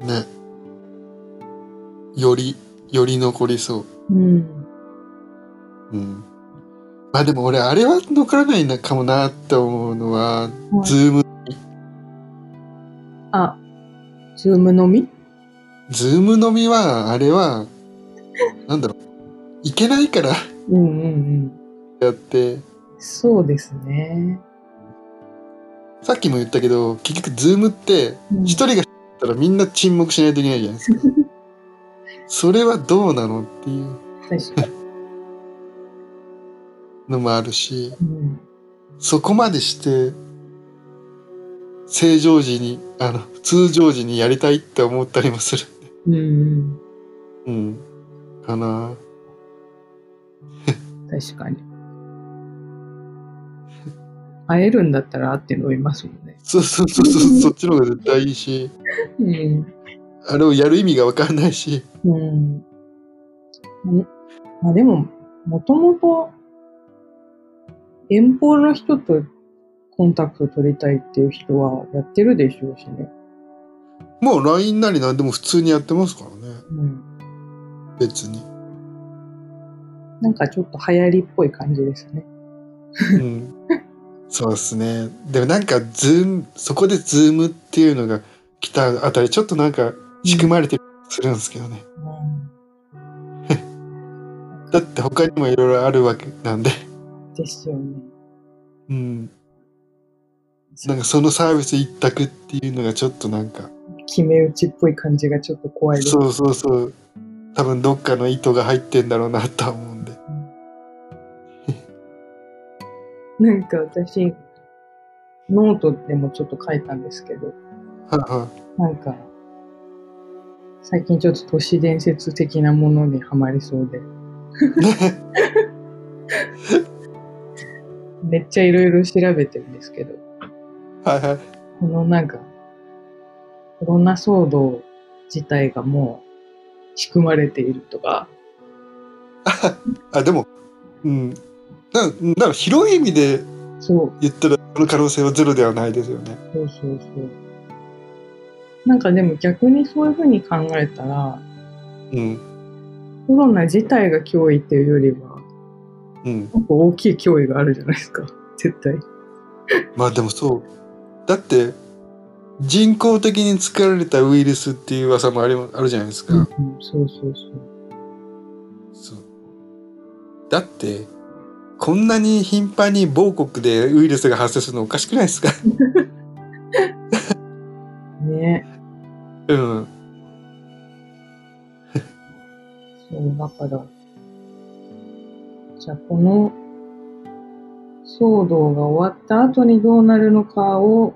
う。ね。より、より残りそう。うん。うん。まあでも俺あれは残らないのかもなって思うのは、はい Zoom、あ、 Zoom 飲み？ Zoom 飲みは、あれは、なんだろう、いけないからうんうんうん。やって、そうですね。さっきも言ったけど、結局 Zoom って、うん一人がったらみんな沈黙しないといけないじゃないですか。それはどうなのっていう。のもあるし、うん。そこまでして、正常時に、あの、通常時にやりたいって思ったりもする。うんうん。うん。かな。確かに。会えるんだったら会って飲みますもんね。そうそうそうそう、そっちの方が絶対いいし、うん。あれをやる意味がわかんないし。うん。んまあでも、もともと、遠方の人とコンタクト取りたいっていう人はやってるでしょうしね。もう LINE なりなんでも普通にやってますからね。うん。別に。なんかちょっと流行りっぽい感じですね。うん。そうですね。でもなんか Zoom、そこで Zoom っていうのが来たあたり、ちょっとなんか仕組まれてるするんですけどね。だって他にもいろいろあるわけなんで。ですよね。うん。なんかそのサービス一択っていうのがちょっとなんか、決め打ちっぽい感じがちょっと怖いです。そうそうそう。多分どっかの意図が入ってんだろうなとは思うんで。なんか私、ノートでもちょっと書いたんですけど、はいはなんか、最近ちょっと都市伝説的なものにはまりそうで、い。めっちゃいろいろ調べてるんですけど、はいはい。このなんか、コロナ騒動自体がもう仕組まれているとか、あ、でも、うん。だだから広い意味で言ったら、その可能性はゼロではないですよね。そうそうそう。なんかでも逆にそういうふうに考えたら、うん。コロナ自体が脅威っていうよりは、うん。なんか大きい脅威があるじゃないですか。絶対。まあでもそう。だって、人工的に作られたウイルスっていう噂もありあるじゃないですか。うんうん、そうそうそう。そうだって、こんなに頻繁に某国でウイルスが発生するのおかしくないですか？ね。うん。そう、だから、じゃあこの騒動が終わった後にどうなるのかを、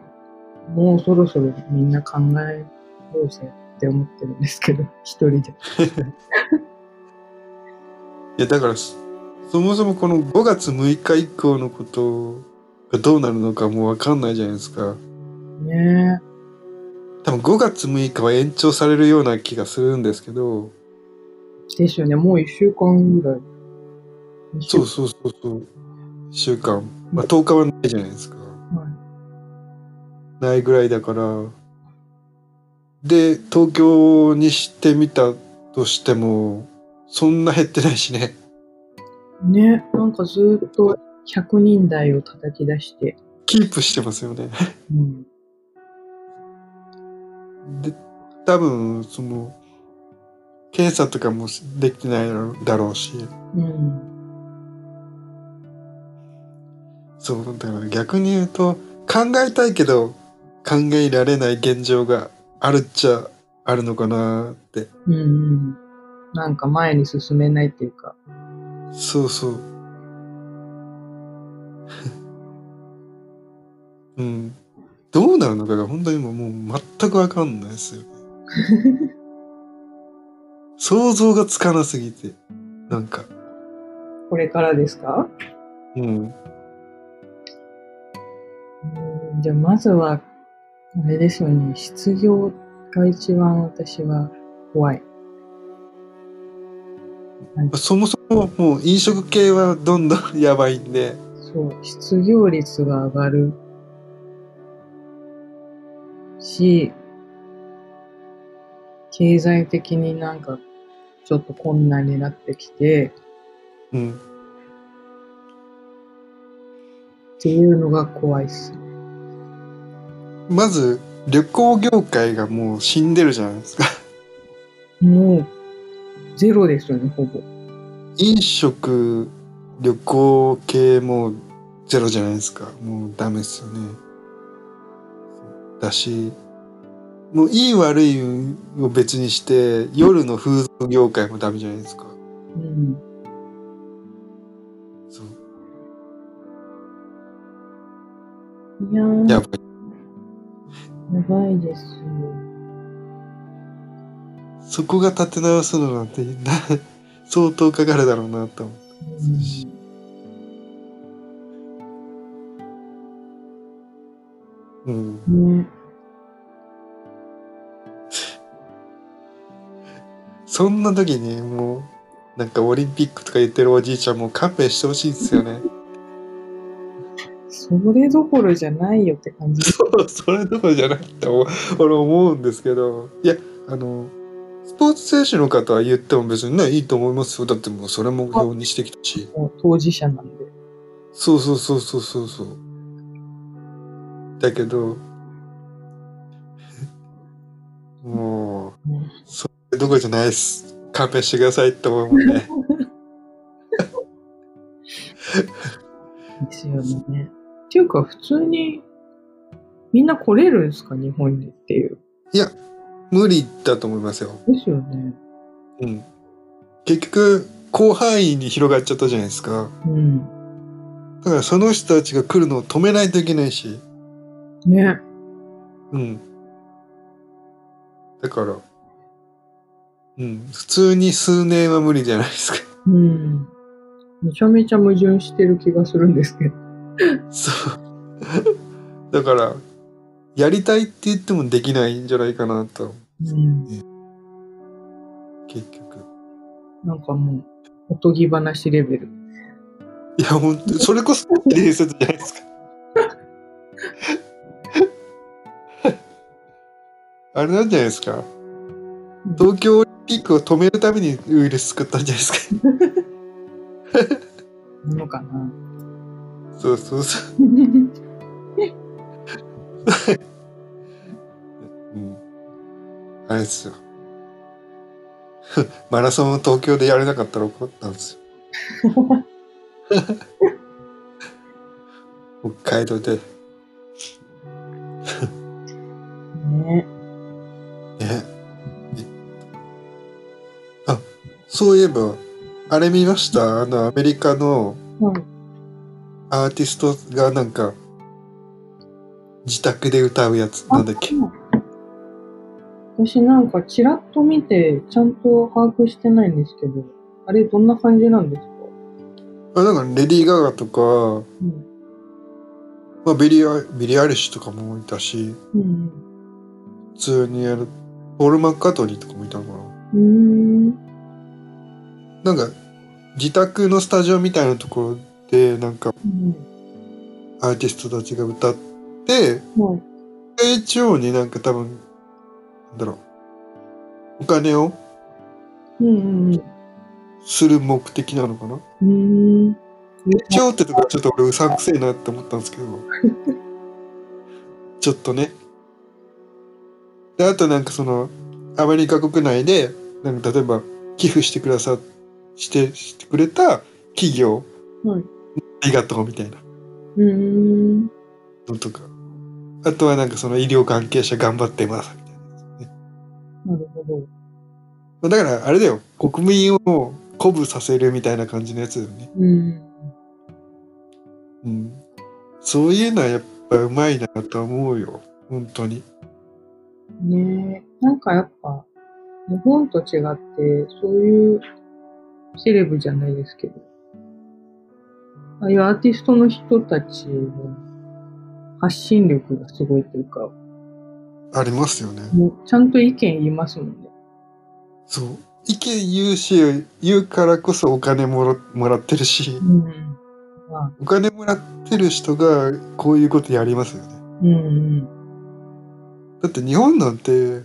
もうそろそろみんな考えようぜって思ってるんですけど、一人で。いや、だから、そそもそもこの5月6日以降のことがどうなるのかもうわかんないじゃないですか。ね多分5月6日は延長されるような気がするんですけど、え。ですよね、もう一週間ぐらい。そうそうそうそう。1週間。まあ10日はないじゃないですか。はいないぐらいだから。で、東京にしてみたとしても、そんな減ってないしね。ね、なんかずーっと100人台を叩き出して、キープしてますよね。うん、で、多分、その、検査とかもできてないだろうし。うん、そう、だから逆に言うと、考えたいけど、考えられない現状があるっちゃあるのかなって。うん、うん。なんか前に進めないっていうか、そうそう。うん。どうなるのかが本当にもう全くわかんないですよね。想像がつかなすぎて。なんか。これからですか？うん。うんじゃあ、まずは、あれですよね、失業が一番私は怖い。そもそももう飲食系はどんどんやばいんで、そう、失業率が上がるし、経済的になんかちょっと困難になってきて、うん。っていうのが怖いっす。まず、旅行業界がもう死んでるじゃないですか。もう、ゼロですよね、ほぼ。飲食、旅行系もゼロじゃないですか。もうダメですよね。だし、もういい悪いを別にして、夜の風俗業界もダメじゃないですか。うん。そう。いやー、ややばい。ばいですよ。そこが立て直すのなんて、な相当かかるだろうなと思う。うん。うん。ね。そんな時にもう、なんかオリンピックとか言ってるおじいちゃんも勘弁してほしいですよね。それどころじゃないよって感じ。そう、それどころじゃないって俺思うんですけど、いや、あの、スポーツ選手の方は言っても別にね、いいと思いますよ。だってもうそれ目標にしてきたし。もう当事者なんで。そうそうそうそうそうそう。だけど、もう、ねそれどころじゃないです。勘弁してくださいって思うもんね。ですよね。っていうか、普通に、みんな来れるんですか日本にっていう。無理だと思いますよ。ですよね。うん。結局、広範囲に広がっちゃったじゃないですか。うん。だからその人たちが来るのを止めないといけないし。ね。うん。だから、うん。普通に数年は無理じゃないですか。うん。めちゃめちゃ矛盾してる気がするんですけど。そう。だから、やりたいって言ってもできないんじゃないかなと。うん。結局。なんかもう、おとぎ話レベル。いや、本当それこそ 伝説じゃないですか。あれなんじゃないですか？東京オリンピックを止めるためにウイルス作ったんじゃないですか？なのかな。そうそうそう。うん。あれですよ。マラソンを東京でやれなかったら怒ったんですよ。北海道で。ね。ね。そういえば、あれ見ました？あの、アメリカのはい。アーティストがなんか、自宅で歌うやつ。なんだっけ？あ私なんかちらっと見て、ちゃんと把握してないんですけど、あれどんな感じなんですか？あ、なんか、レディー・ガガとか、うん。まあ、ビリーア、ビリー・アイリッシュとかもいたし、うん。普通にやる、ポール・マッカートニーとかもいたのかな。うーん。なんか、自宅のスタジオみたいなところで、なんか、うん。アーティストたちが歌って、はい。になんか多分、なんだろう、お金をうんうんうん。する目的なのかな？うーん。ってとこちょっと俺うさんくせえなって思ったんですけど、ちょっとね。で、あとなんかその、アメリカ国内で、なんか例えば寄付してくださ、して、してくれた企業、はい。ありがとうみたいなうーん。のとか。あとはなんかその医療関係者頑張ってますみたいな。なるほど。まあだからあれだよ、国民を鼓舞させるみたいな感じのやつだよね。うん。うん。そういうのはやっぱうまいなと思うよ。本当に。ねえ。なんかやっぱ、日本と違って、そういうセレブじゃないですけど、ああいうアーティストの人たちの発信力がすごいというか、ありますよね。もうちゃんと意見言いますもんね。そう。意見言うし、言うからこそお金もらもらってるし、うん。まあ、お金もらってる人がこういうことやりますよね。うんうん。だって日本なんて、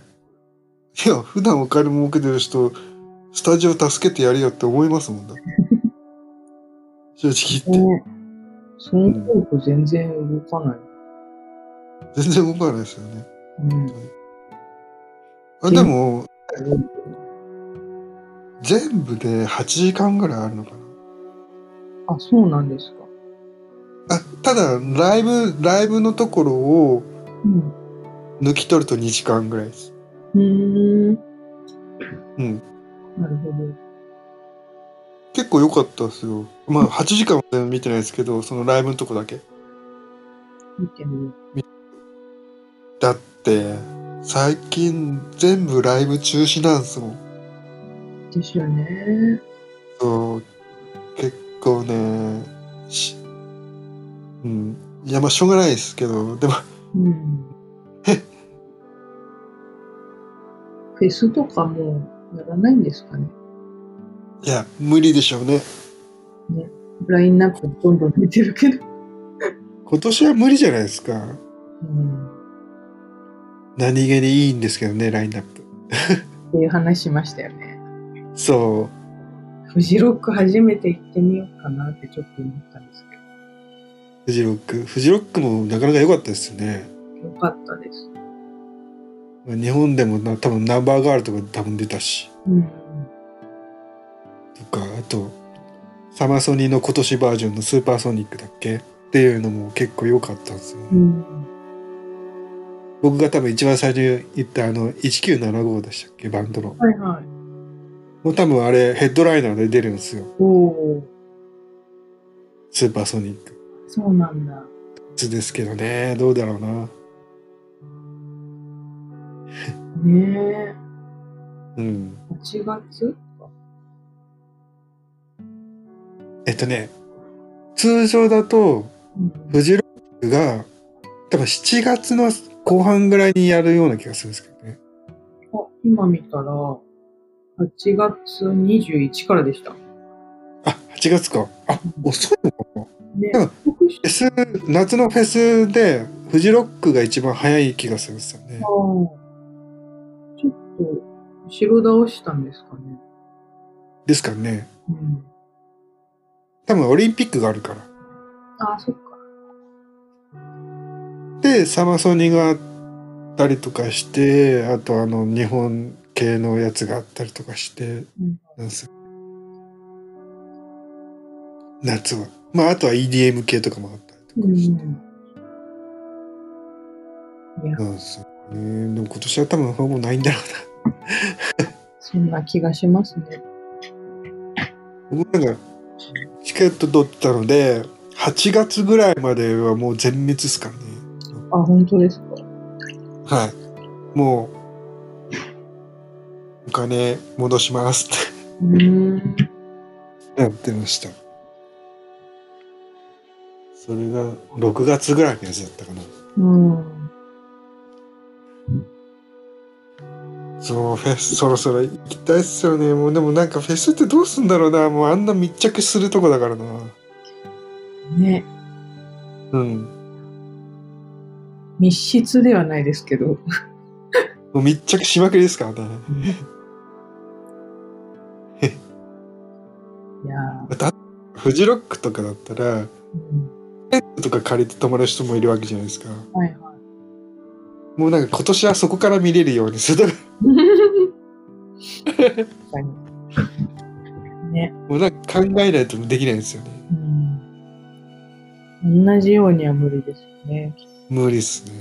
いや、普段お金儲けてる人、スタジオ助けてやるよって思いますもんだ。正直言って。ね、そのトーク全然動かない。全然動かないですよね。うん。あでも、全部で8時間ぐらいあるのかな。あ、そうなんですか。あ、ただ、ライブ、ライブのところをうん。抜き取ると2時間ぐらいです。うーん。うん。なるほど。結構良かったですよ。まあ、8時間は見てないですけど、そのライブのとこだけ。見てみよだって、最近全部ライブ中止なんですもん。う。ですよね。そう、結構ね、しうん。いや、まあ、しょうがないですけど、でも、うん。フェスとかもやらないんですかね。いや、無理でしょうね。ラインナップどんどん出てるけど。今年は無理じゃないですか。うん。何気にいいんですけどね、ラインナップ。っていう話しましたよね。そフジロック初めて行ってみようかなってちょっと思ったんですけう、フジロック。フジロックもなかなか良かったですよね。ど。よかったです。日本でもな多分ナンバーガールとか多分出たし。うん。とか、あと、サマソニの今年バージョンのスーパーソニックだっけ？っていうのも結構良かったんですよね。うん。僕が多分一番最初に言ったあの1975でしたっけ？バンドの。はいはい。もう多分あれヘッドライナーで出るんですよ。スーパーソニック。そうなんだ。ですけどね、どうだろうな。ねうん。え。8月えっとね、通常だと、うん。フジロックが、多分7月の後半ぐらいにやるような気がするんですけどね。あ、今見たら、8月21からでした。あ、8月か。あ、遅いのかな。ねフェス、夏のフェスで、フジロックが一番早い気がするんですよねあ。後ろ倒したんですかね。ですからね。うん。多分オリンピックがあるから。あ、そっか。で、サマソニがあったりとかして、あとあの、日本系のやつがあったりとかして、うん。なんですよ夏は。まあ、あとは EDM 系とかもあったりとうん。かして。いや、なんですよね。でも今年は多分ほぼないんだろうな。そんな気がしますね。僕なんか、チケット取ったので、8月ぐらいまではもう全滅ですからね。あ、本当ですか。はい。もう、お金戻します。ってやってました。それが6月ぐらいのやつだったかな。うん。そう、フェス、そろそろ行きたいっすよね。もうでもなんかフェスってどうすんだろうな。もうあんな密着するとこだからな。ね。うん。密室ではないですけど。もう密着しまくりですからね。いやまた、フジロックとかだったら、ー、うん。テントとか借りて泊まる人もいるわけじゃないですか。はいはい。もうなんか今年はそこから見れるようにする。確かに。ね。もうなんか考えないとできないんですよね。うん。同じようには無理ですよね。無理っすね。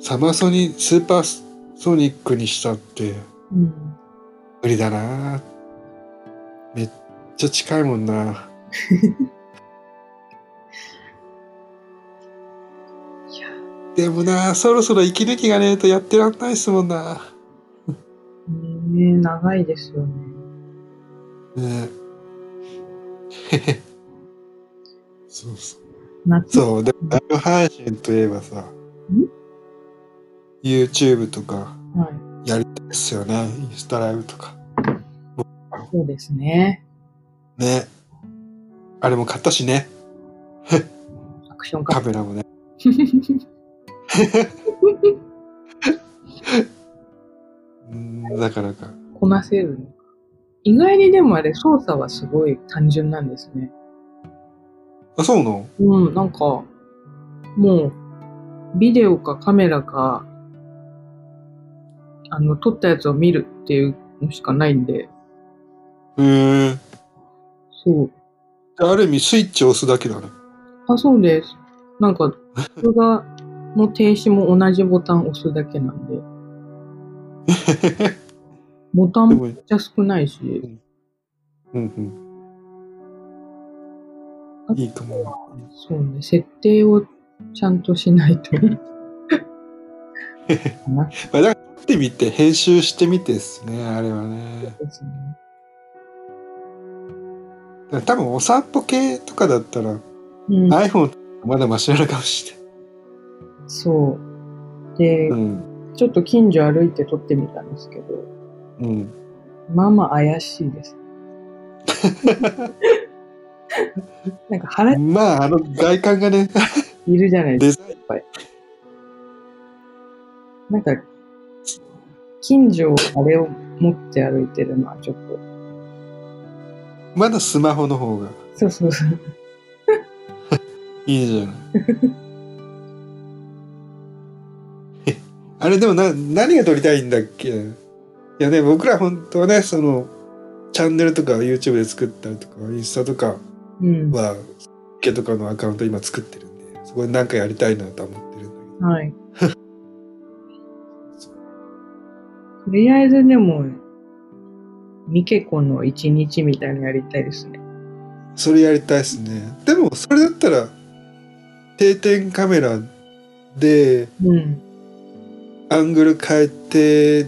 サマソニ、スーパーソニックにしたってうん。無理だなめっちゃ近いもんな。でもなそろそろ息抜きがねえとやってらんないっすもんな。ね長いですよね。ねへへ そうそう。夏そう、でもライブ配信といえばさ、YouTube とかはい。やりたいですよね。インスタライブとか。そうですね。ね。あれも買ったしね。アクションカカメラもね。うんなかなか。こなせるのか。意外にでもあれ操作はすごい単純なんですね。あ、そうなの？うん、なんか、もう、ビデオかカメラか、あの、撮ったやつを見るっていうのしかないんで、へえ。そう。ある意味スイッチを押すだけだね。あ、そうです。なんか、動 画の停止も同じボタンを押すだけなんで、ボタンめっちゃ少ないし、うんうん。いいかも。そうね、設定をちゃんとしないと。まあ、だから撮ってみて、編集してみてですね、あれはね。ですね。多分お散歩系とかだったら、うん、iPhone まだマシなのかもしれそう。で。うん。ちょっと近所歩いて撮ってみたんですけど、うん。まあまあ怪しいです。なんか腹まあ、あの外観がね、いるじゃないですか。デザイン、なんか、近所をあれを持って歩いてるのはちょっと、まだスマホの方がそうそうそう。いいじゃない。あれでもな、何が撮りたいんだっけ？いやね、僕ら本当はね、その、チャンネルとか YouTube で作ったりとか、インスタとかうん。は、ケとかのアカウント今作ってるんで、そこで何かやりたいなとは思ってるんだはい。とりあえずでも、ミケコの一日みたいなのやりたいですね。けど、それやりたいですね。でも、それだったら、定点カメラで、うん。アングル変えて、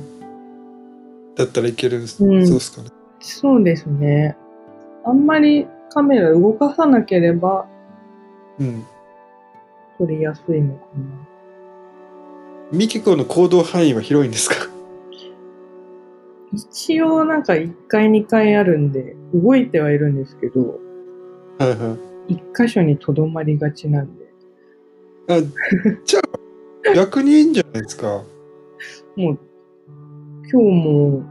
だったらいけるんです。うんそうですかね。そうですね。あんまりカメラ動かさなければうん。撮りやすいのかな。ミキコの行動範囲は広いんですか？一応なんか1回2回あるんで、動いてはいるんですけど、はいはい。一箇所にとどまりがちなんで、あ、じゃあ、逆にいいんじゃないですか？もう、今日も、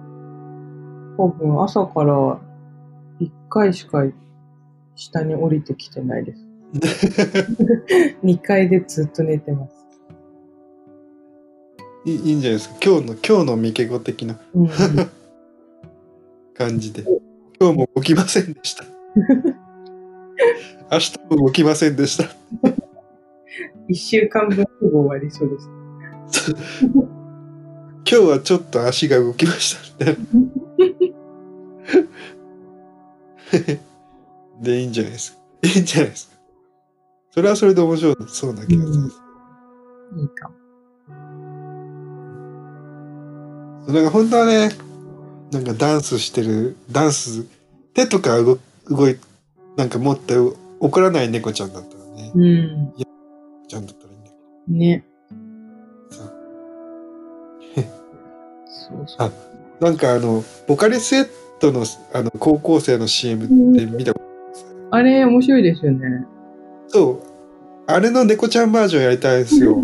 多分朝から1回しか下に降りてきてないです。2階でずっと寝てます。いいいいんじゃないですか。今日の、今日のミケコ的なうん、感じで。今日も起きませんでした。明日も起きませんでした。1週間分すぐ終わりそうです。今日はちょっと足が動きました。みたいなで、いいんじゃないですか。いいんじゃないですか。それはそれで面白そうな気がする。いいかも。なんか本当はね、なんかダンスしてる、ダンス、手とか動動い、なんか持って怒らない猫ちゃんだったらね、うん。ちゃんだったらいいんだけね。そうそう。あなんかあの、ボカリスエットのあの高校生の CM って見たことあれ、面白いですよね。そう。あれの猫ちゃんバージョンやりたいですよ。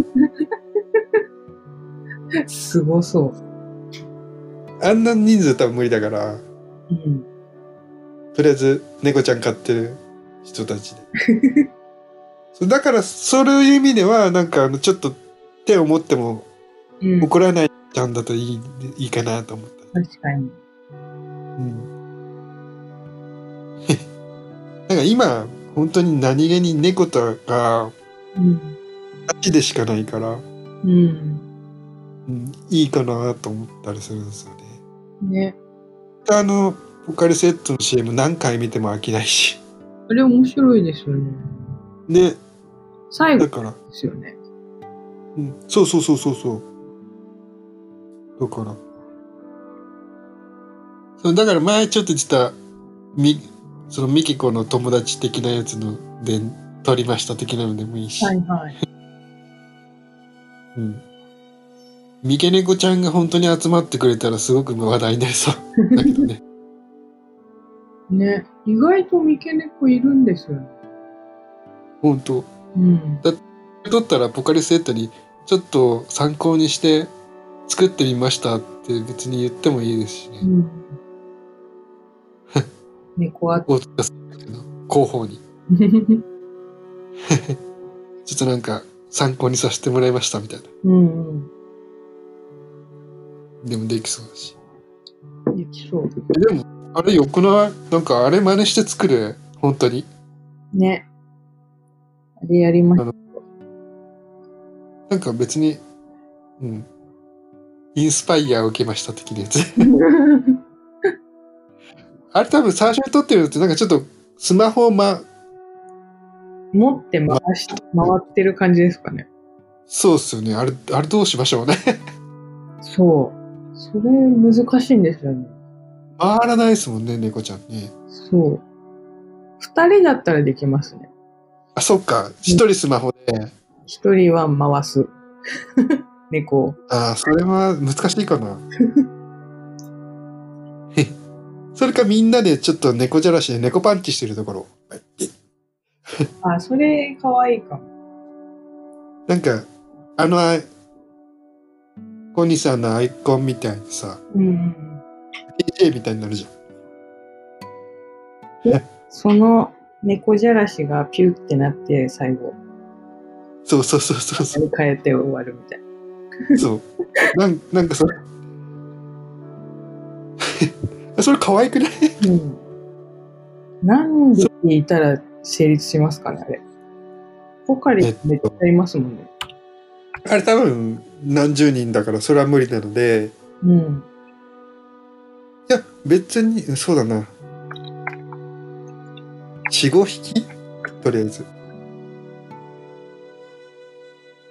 すごそあんな人数多分無理だから、う。うん。とりあえず猫ちゃん飼ってる人たちで。だから、そういう意味では、なんかあの、ちょっと手を持ってもうん、怒らないちゃんだといいいいかなと思った。確かに。うん。なんか今、本当に何気に猫とか、うん。街でしかないから、うん。うん、いいかなと思ったりするんですよね。ね。あの、ボカリセットの CM 何回見ても飽きないし。あれ面白いですよね。ね、最後でだから、すよね。うん、そうそうそうそうそう。だから。そうだから前ちょっと言ってた、み、そのミキコの友達的なやつので、撮りました的なのでもいいし。はいはい。うん。三毛猫ちゃんが本当に集まってくれたらすごく話題になりそう。だけどね。ね、意外と三毛猫いるんですよね。本当。うん。撮ったらポカリスエットにちょっと参考にして作ってみましたって別に言ってもいいですしね。うん。猫あこう出すんだけど広報に。ちょっとなんか参考にさせてもらいましたみたいな。うんうん。でもできそうだし。できそう。えでも、あれよくない？なんかあれ真似して作る？本当に。ね。あれやりましなんか別に、うん。インスパイアを受けました的なやつ。た。あれ多分最初に撮ってるのってなんかちょっとスマホをま、持って回し、回ってる感じですかね。そうっすよね。あれ、あれどうしましょうね。そう。それ難しいんですよね。回らないですもんね、猫ちゃんね。そう。二人だったらできますね。あ、そっか。一人スマホで。一人は回す。猫を。あーそれは難しいかな。それかみんなでちょっと猫じゃらしで猫パンチしてるところ。はいあ、それかわいいかも。なんか、あの、あコニーさんのアイコンみたいにさ、うんうん。DJ みたいになるじゃん。その猫じゃらしがピュってなって最後、そうそうそうそうそあれ変えて終わるみたいな。う。そう。なんなんかそれ、それ可愛くない？うん。何匹いたら成立しますかね、あれ。ポカリめっちゃいますもんね。あれ多分何十人だからそれは無理なので、うん。いや、別に、そうだな。4、5匹？とりあえず。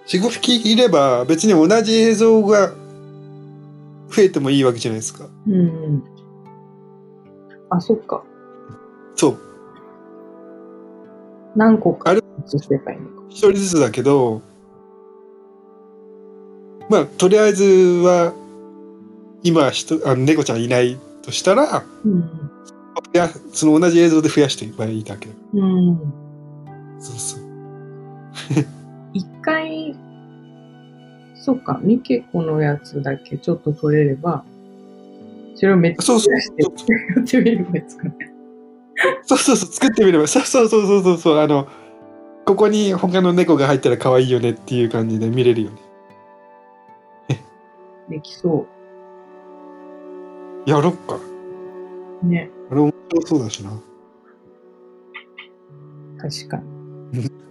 4、5匹いれば別に同じ映像が増えてもいいわけじゃないですか。うんうん。あ、そっか。そう。何個かあれ。一人ずつだけど、まあ、とりあえずは、今人あの猫ちゃんいないとしたら、うん。増やその同じ映像で増やしていけばいいだけ。うん。そうそう。一回、そっか、ミケコのやつだけちょっと取れれば、それをめっちゃそうそう増やしてやってみればいいですかね。そうそうそう、作ってみれば、そうそうそうそうそうそう、あの、ここに他の猫が入ったら可愛いよねっていう感じで見れるよね。できそやろっか。う。ね、あれ面白そうだしな。確かに。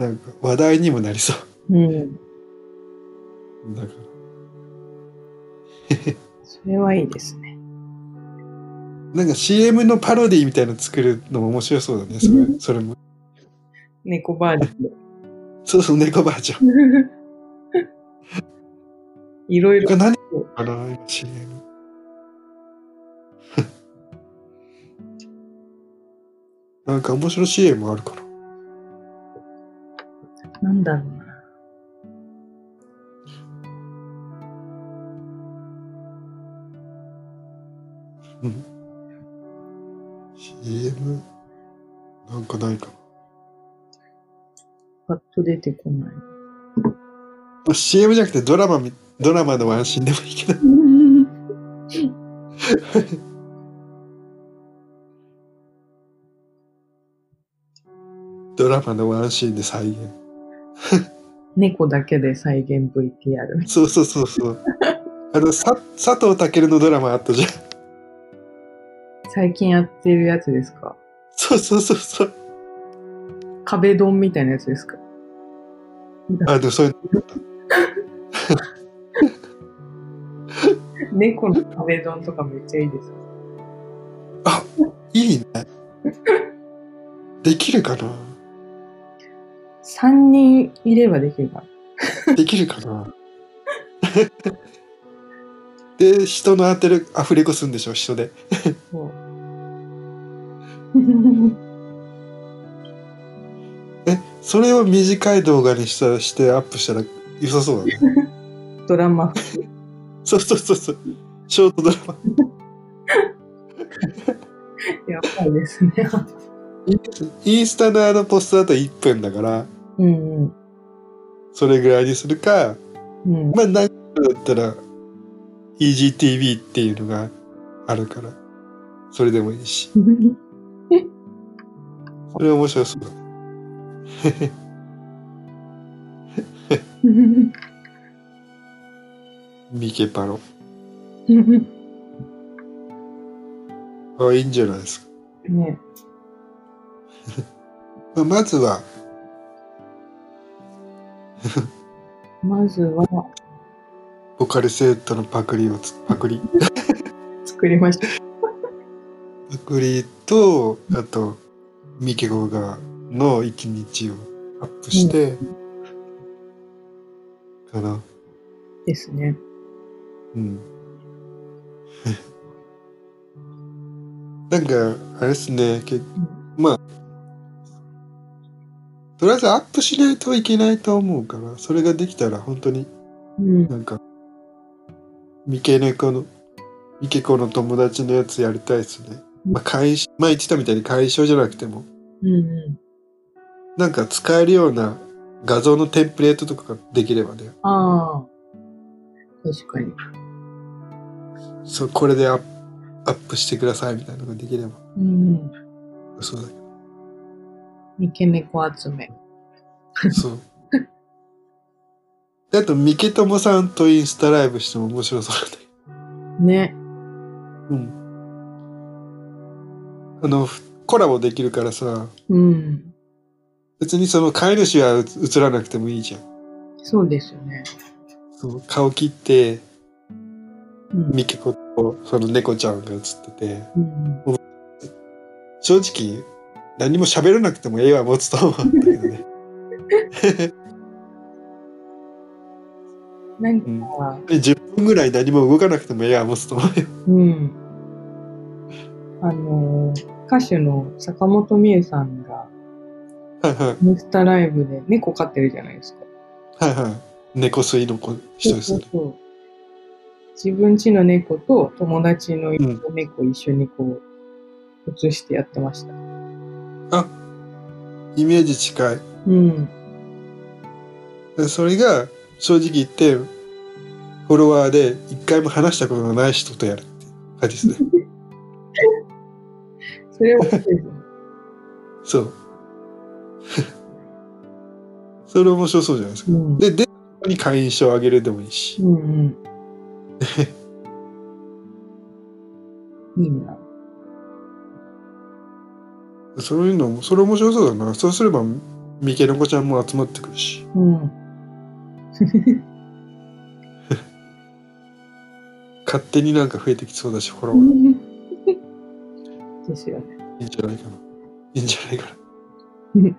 なんか話題にもなりそうん。う。だから。それはいいですね。なんか CM のパロディみたいなの作るのも面白そうだね。それそれも。猫バージョンで。そうそう、猫バージョン。いろいろ。他何かな、今 CM。なんか面白い CM あるから。なんだろうな。うん。CM? なんかないかな。パッと出てこない。あ CM じゃなくてドラマみ、ドラマのワンシーンでもいいけど。ドラマのワンシーンで再現。猫だけで再現 VTR。そうそうそうそう。あの、さ佐藤健のドラマあったじゃん。最近やってるやつですか？そうそうそうそう。壁ドンみたいなやつですか？あ、でもそういう、猫の壁ドンとかめっちゃいいです。あ、いいね。できるかな？3人いればできるかな。できるかな？で、人の当てるアフレコするんでしょ、人で。えそれを短い動画にしたしてアップしたら良さそうだね ドラマ。そうそうそうそうショートドラマやばいですね。インスタのあのポストだと1分だからうんうん。それぐらいにするかうん。まあ長くだったら EGTV っていうのがあるからそれでもいいし。それ面白そうだ。ねミケパロ。あいいんじゃないですか、ね。まあ、まずは まずはボカルセットのパクリをつパクリ 作りました。パクリとあとミケゴがの一日をアップして、かなですね。うんなんかあれですねけまあとりあえずアップしないといけないと思うからそれができたら本当にうん。なんかミケネコのミケコの友達のやつやりたいですね。まあ、解消前言ってたみたいに解消じゃなくてもうんうなんか使えるような画像のテンプレートとかができればねん。ああ。確かに。そうこれでアップしてくださいみたいなのができればうんうん。そうだけ三毛猫集め。どそうで あとミケトモさんとインスタライブしても面白そうだねね。うんあのコラボできるからさうん。別にその飼い主は映らなくてもいいじゃんそうですよね。そう顔切ってうん。ミケコとその猫ちゃんが映っててうん正直何も喋らなくても絵は持つと思うんだけどね。なんうんか、で10分ぐらい何も動かなくても絵は持つと思うよ。うん。あのー、歌手の坂本美優さんが、はいはい。インスタライブで猫飼ってるじゃないですか。はいはい。猫吸いの子人ですね。そうそう自分家の猫と友達の猫一緒にこう、写してやってました。イメージ近いうん。でそれが正直言ってフォロワーで一回も話したことがない人とやるって感じですね それは、そう それ面白そうじゃないですかうん。ででここに会員証あげるでもいいしうんうん。いいな。そういうのもそれ面白そうだなそうすればミケの子ちゃんも集まってくるしうん。勝手になんか増えてきそうだしフォロワーですよね。いいんじゃないかな。いいんじゃないかな。う ん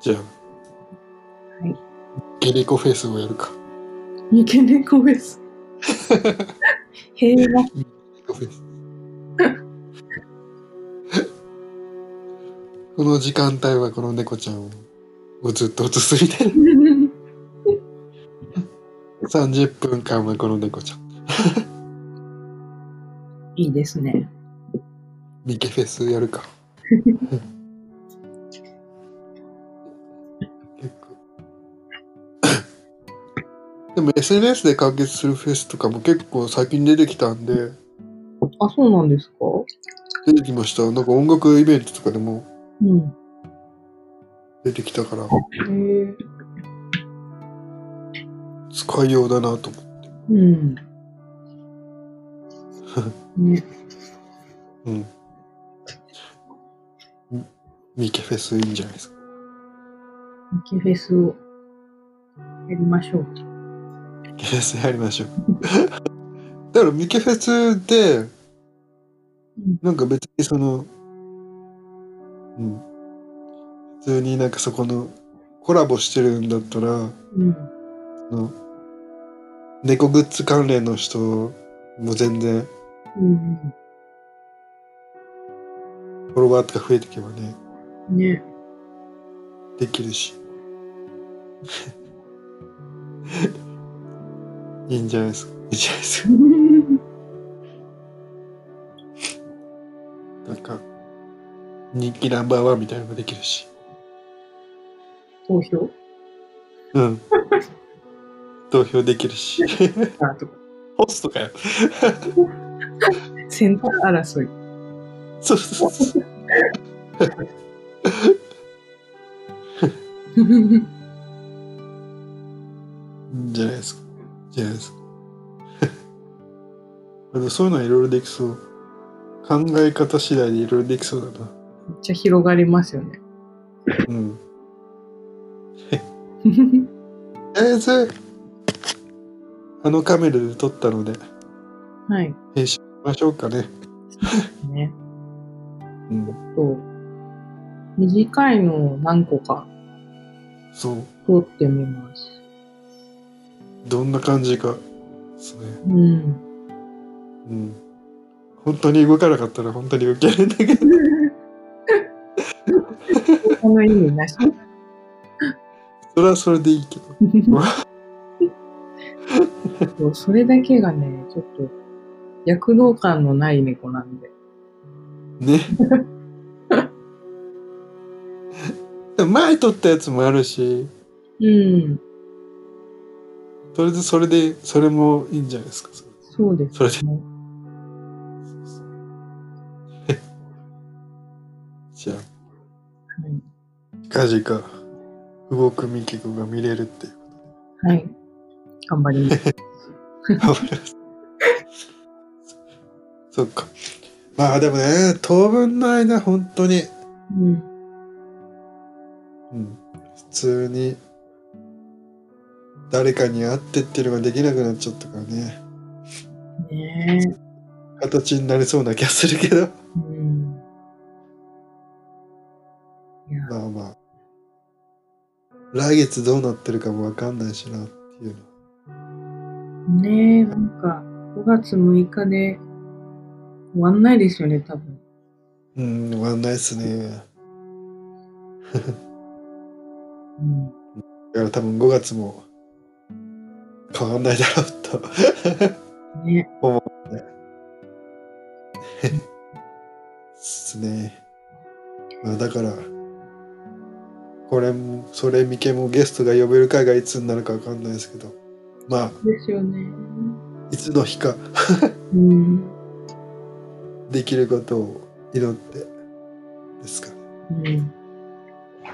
じゃあ、はい。ゲネコフェスをやるか。三毛猫です。平和。ゲネコフェス。この時間帯はこの猫ちゃんをずっと映すみたいな。30分間はこの猫ちゃん。いいですね。ミケフェスやるか。でも SNS で完結するフェスとかも結構最近出てきたんで、あ、そうなんですか？出てきました。なんか音楽イベントとかでもうん。出てきたから、へえ。使いようだなと思って。うん。ね。うん。ミケフェスいいんじゃないですか。ミキフェスをやりましょう。ミケフェスやりましょう。だからミケフェスでうん、なんか別にその、うん。普通になんかそこのコラボしてるんだったら、うん。猫グッズ関連の人も全然うん。フォロワーとか増えていけばね、ね。できるし。いいんじゃないですか？いいんじゃないですか？なんか、人気ナンバーワンみたいなのもできるし。投票？うん。投票できるし。あとか。ホストかよ。センター争い。そうそうそう。じゃないですか？じゃないですか。そういうのはいろいろできそう。考え方次第でいろいろできそうだな。めっちゃ広がりますよね。うん。とりあえず、あのカメラで撮ったので、はい。編集しましょうかね。ね。うん。と、短いのを何個かそう。撮ってみます。どんな感じか。そうね。うん。うん。本当に動かなかったら本当に動けるんだけど。この意味なし。それはそれでいいけど。それだけがね、ちょっと躍動感のない猫なんで。ね。前撮ったやつもあるし、うん。とりあえずそれで、それもいいんじゃないですか？そうですそれでね。じゃはいあ、近々、動くミキコが見れるっていう。はい。頑張ります。頑張ります。そっか。まあでもね、当分の間、本当に、うん。うん、普通に、誰かに会ってっていうのができなくなっちゃったからね。ね形になりそうな気がするけど。え。うん。まあまあ。来月どうなってるかもわかんないしなっていうの。ねえ、なんか、5月6日で終わんないですよね、多分。うん、終わんないっすね。うん。だから多分5月も変わんないだろうとね。思うね。ですね。まあだから、これも、それ見けもゲストが呼べる回がいつになるかわかんないですけど、まあ、ですよね。いつの日かうん。できることを祈ってですかね。うん。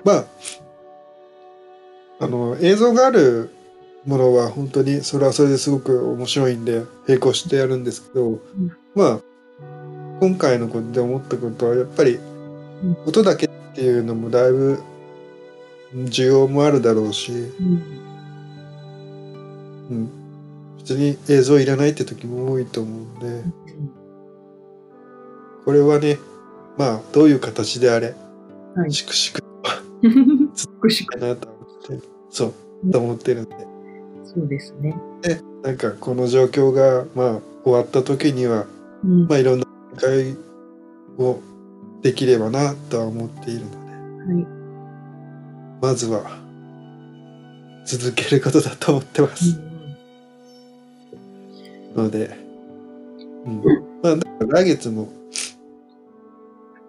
まあ、あの、映像があるものは本当にそれはそれですごく面白いんで並行してやるんですけど、まあ、今回のことで思ったことはやっぱりん音だけっていうのもだいぶ需要もあるだろうし、うん。うん、別に映像いらないって時も多いと思うんで、これはね、まあ、どういう形であれ、はい。しくしく美しく。かなと思って、そう、と思ってるんで。そうですね。でなんかこの状況がまあ終わった時にはうん。まあいろんな会をできればなとは思っているのではい。まずは続けることだと思ってます、ので、うん、まあ来月も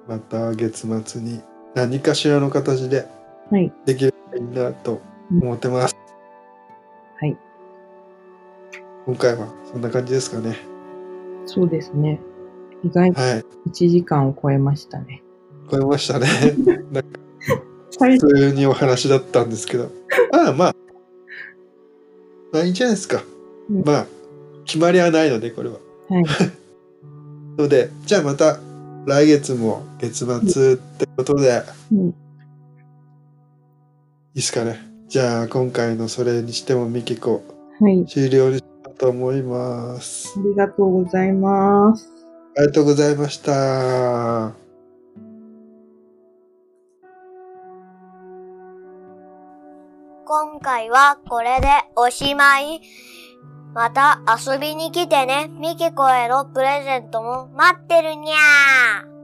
また月末に何かしらの形ではい。できればいいなと思ってます、今回はそんな感じですかねそうですね。意外とはい1時間を超えましたね。超えましたね なんか最普通にお話だったんですけど。まあまあ。まあいいんじゃないですか。うんまあ、決まりはないので、これは。はい。ので、じゃあまた来月も月末ってことで、いうん。いですかね。じゃあ今回のそれにしてもミキコはい。終了にしようと思います。ありがとうございます。ありがとうございました。今回はこれでおしまい。また遊びに来てね。ミキコへのプレゼントも待ってるにゃー。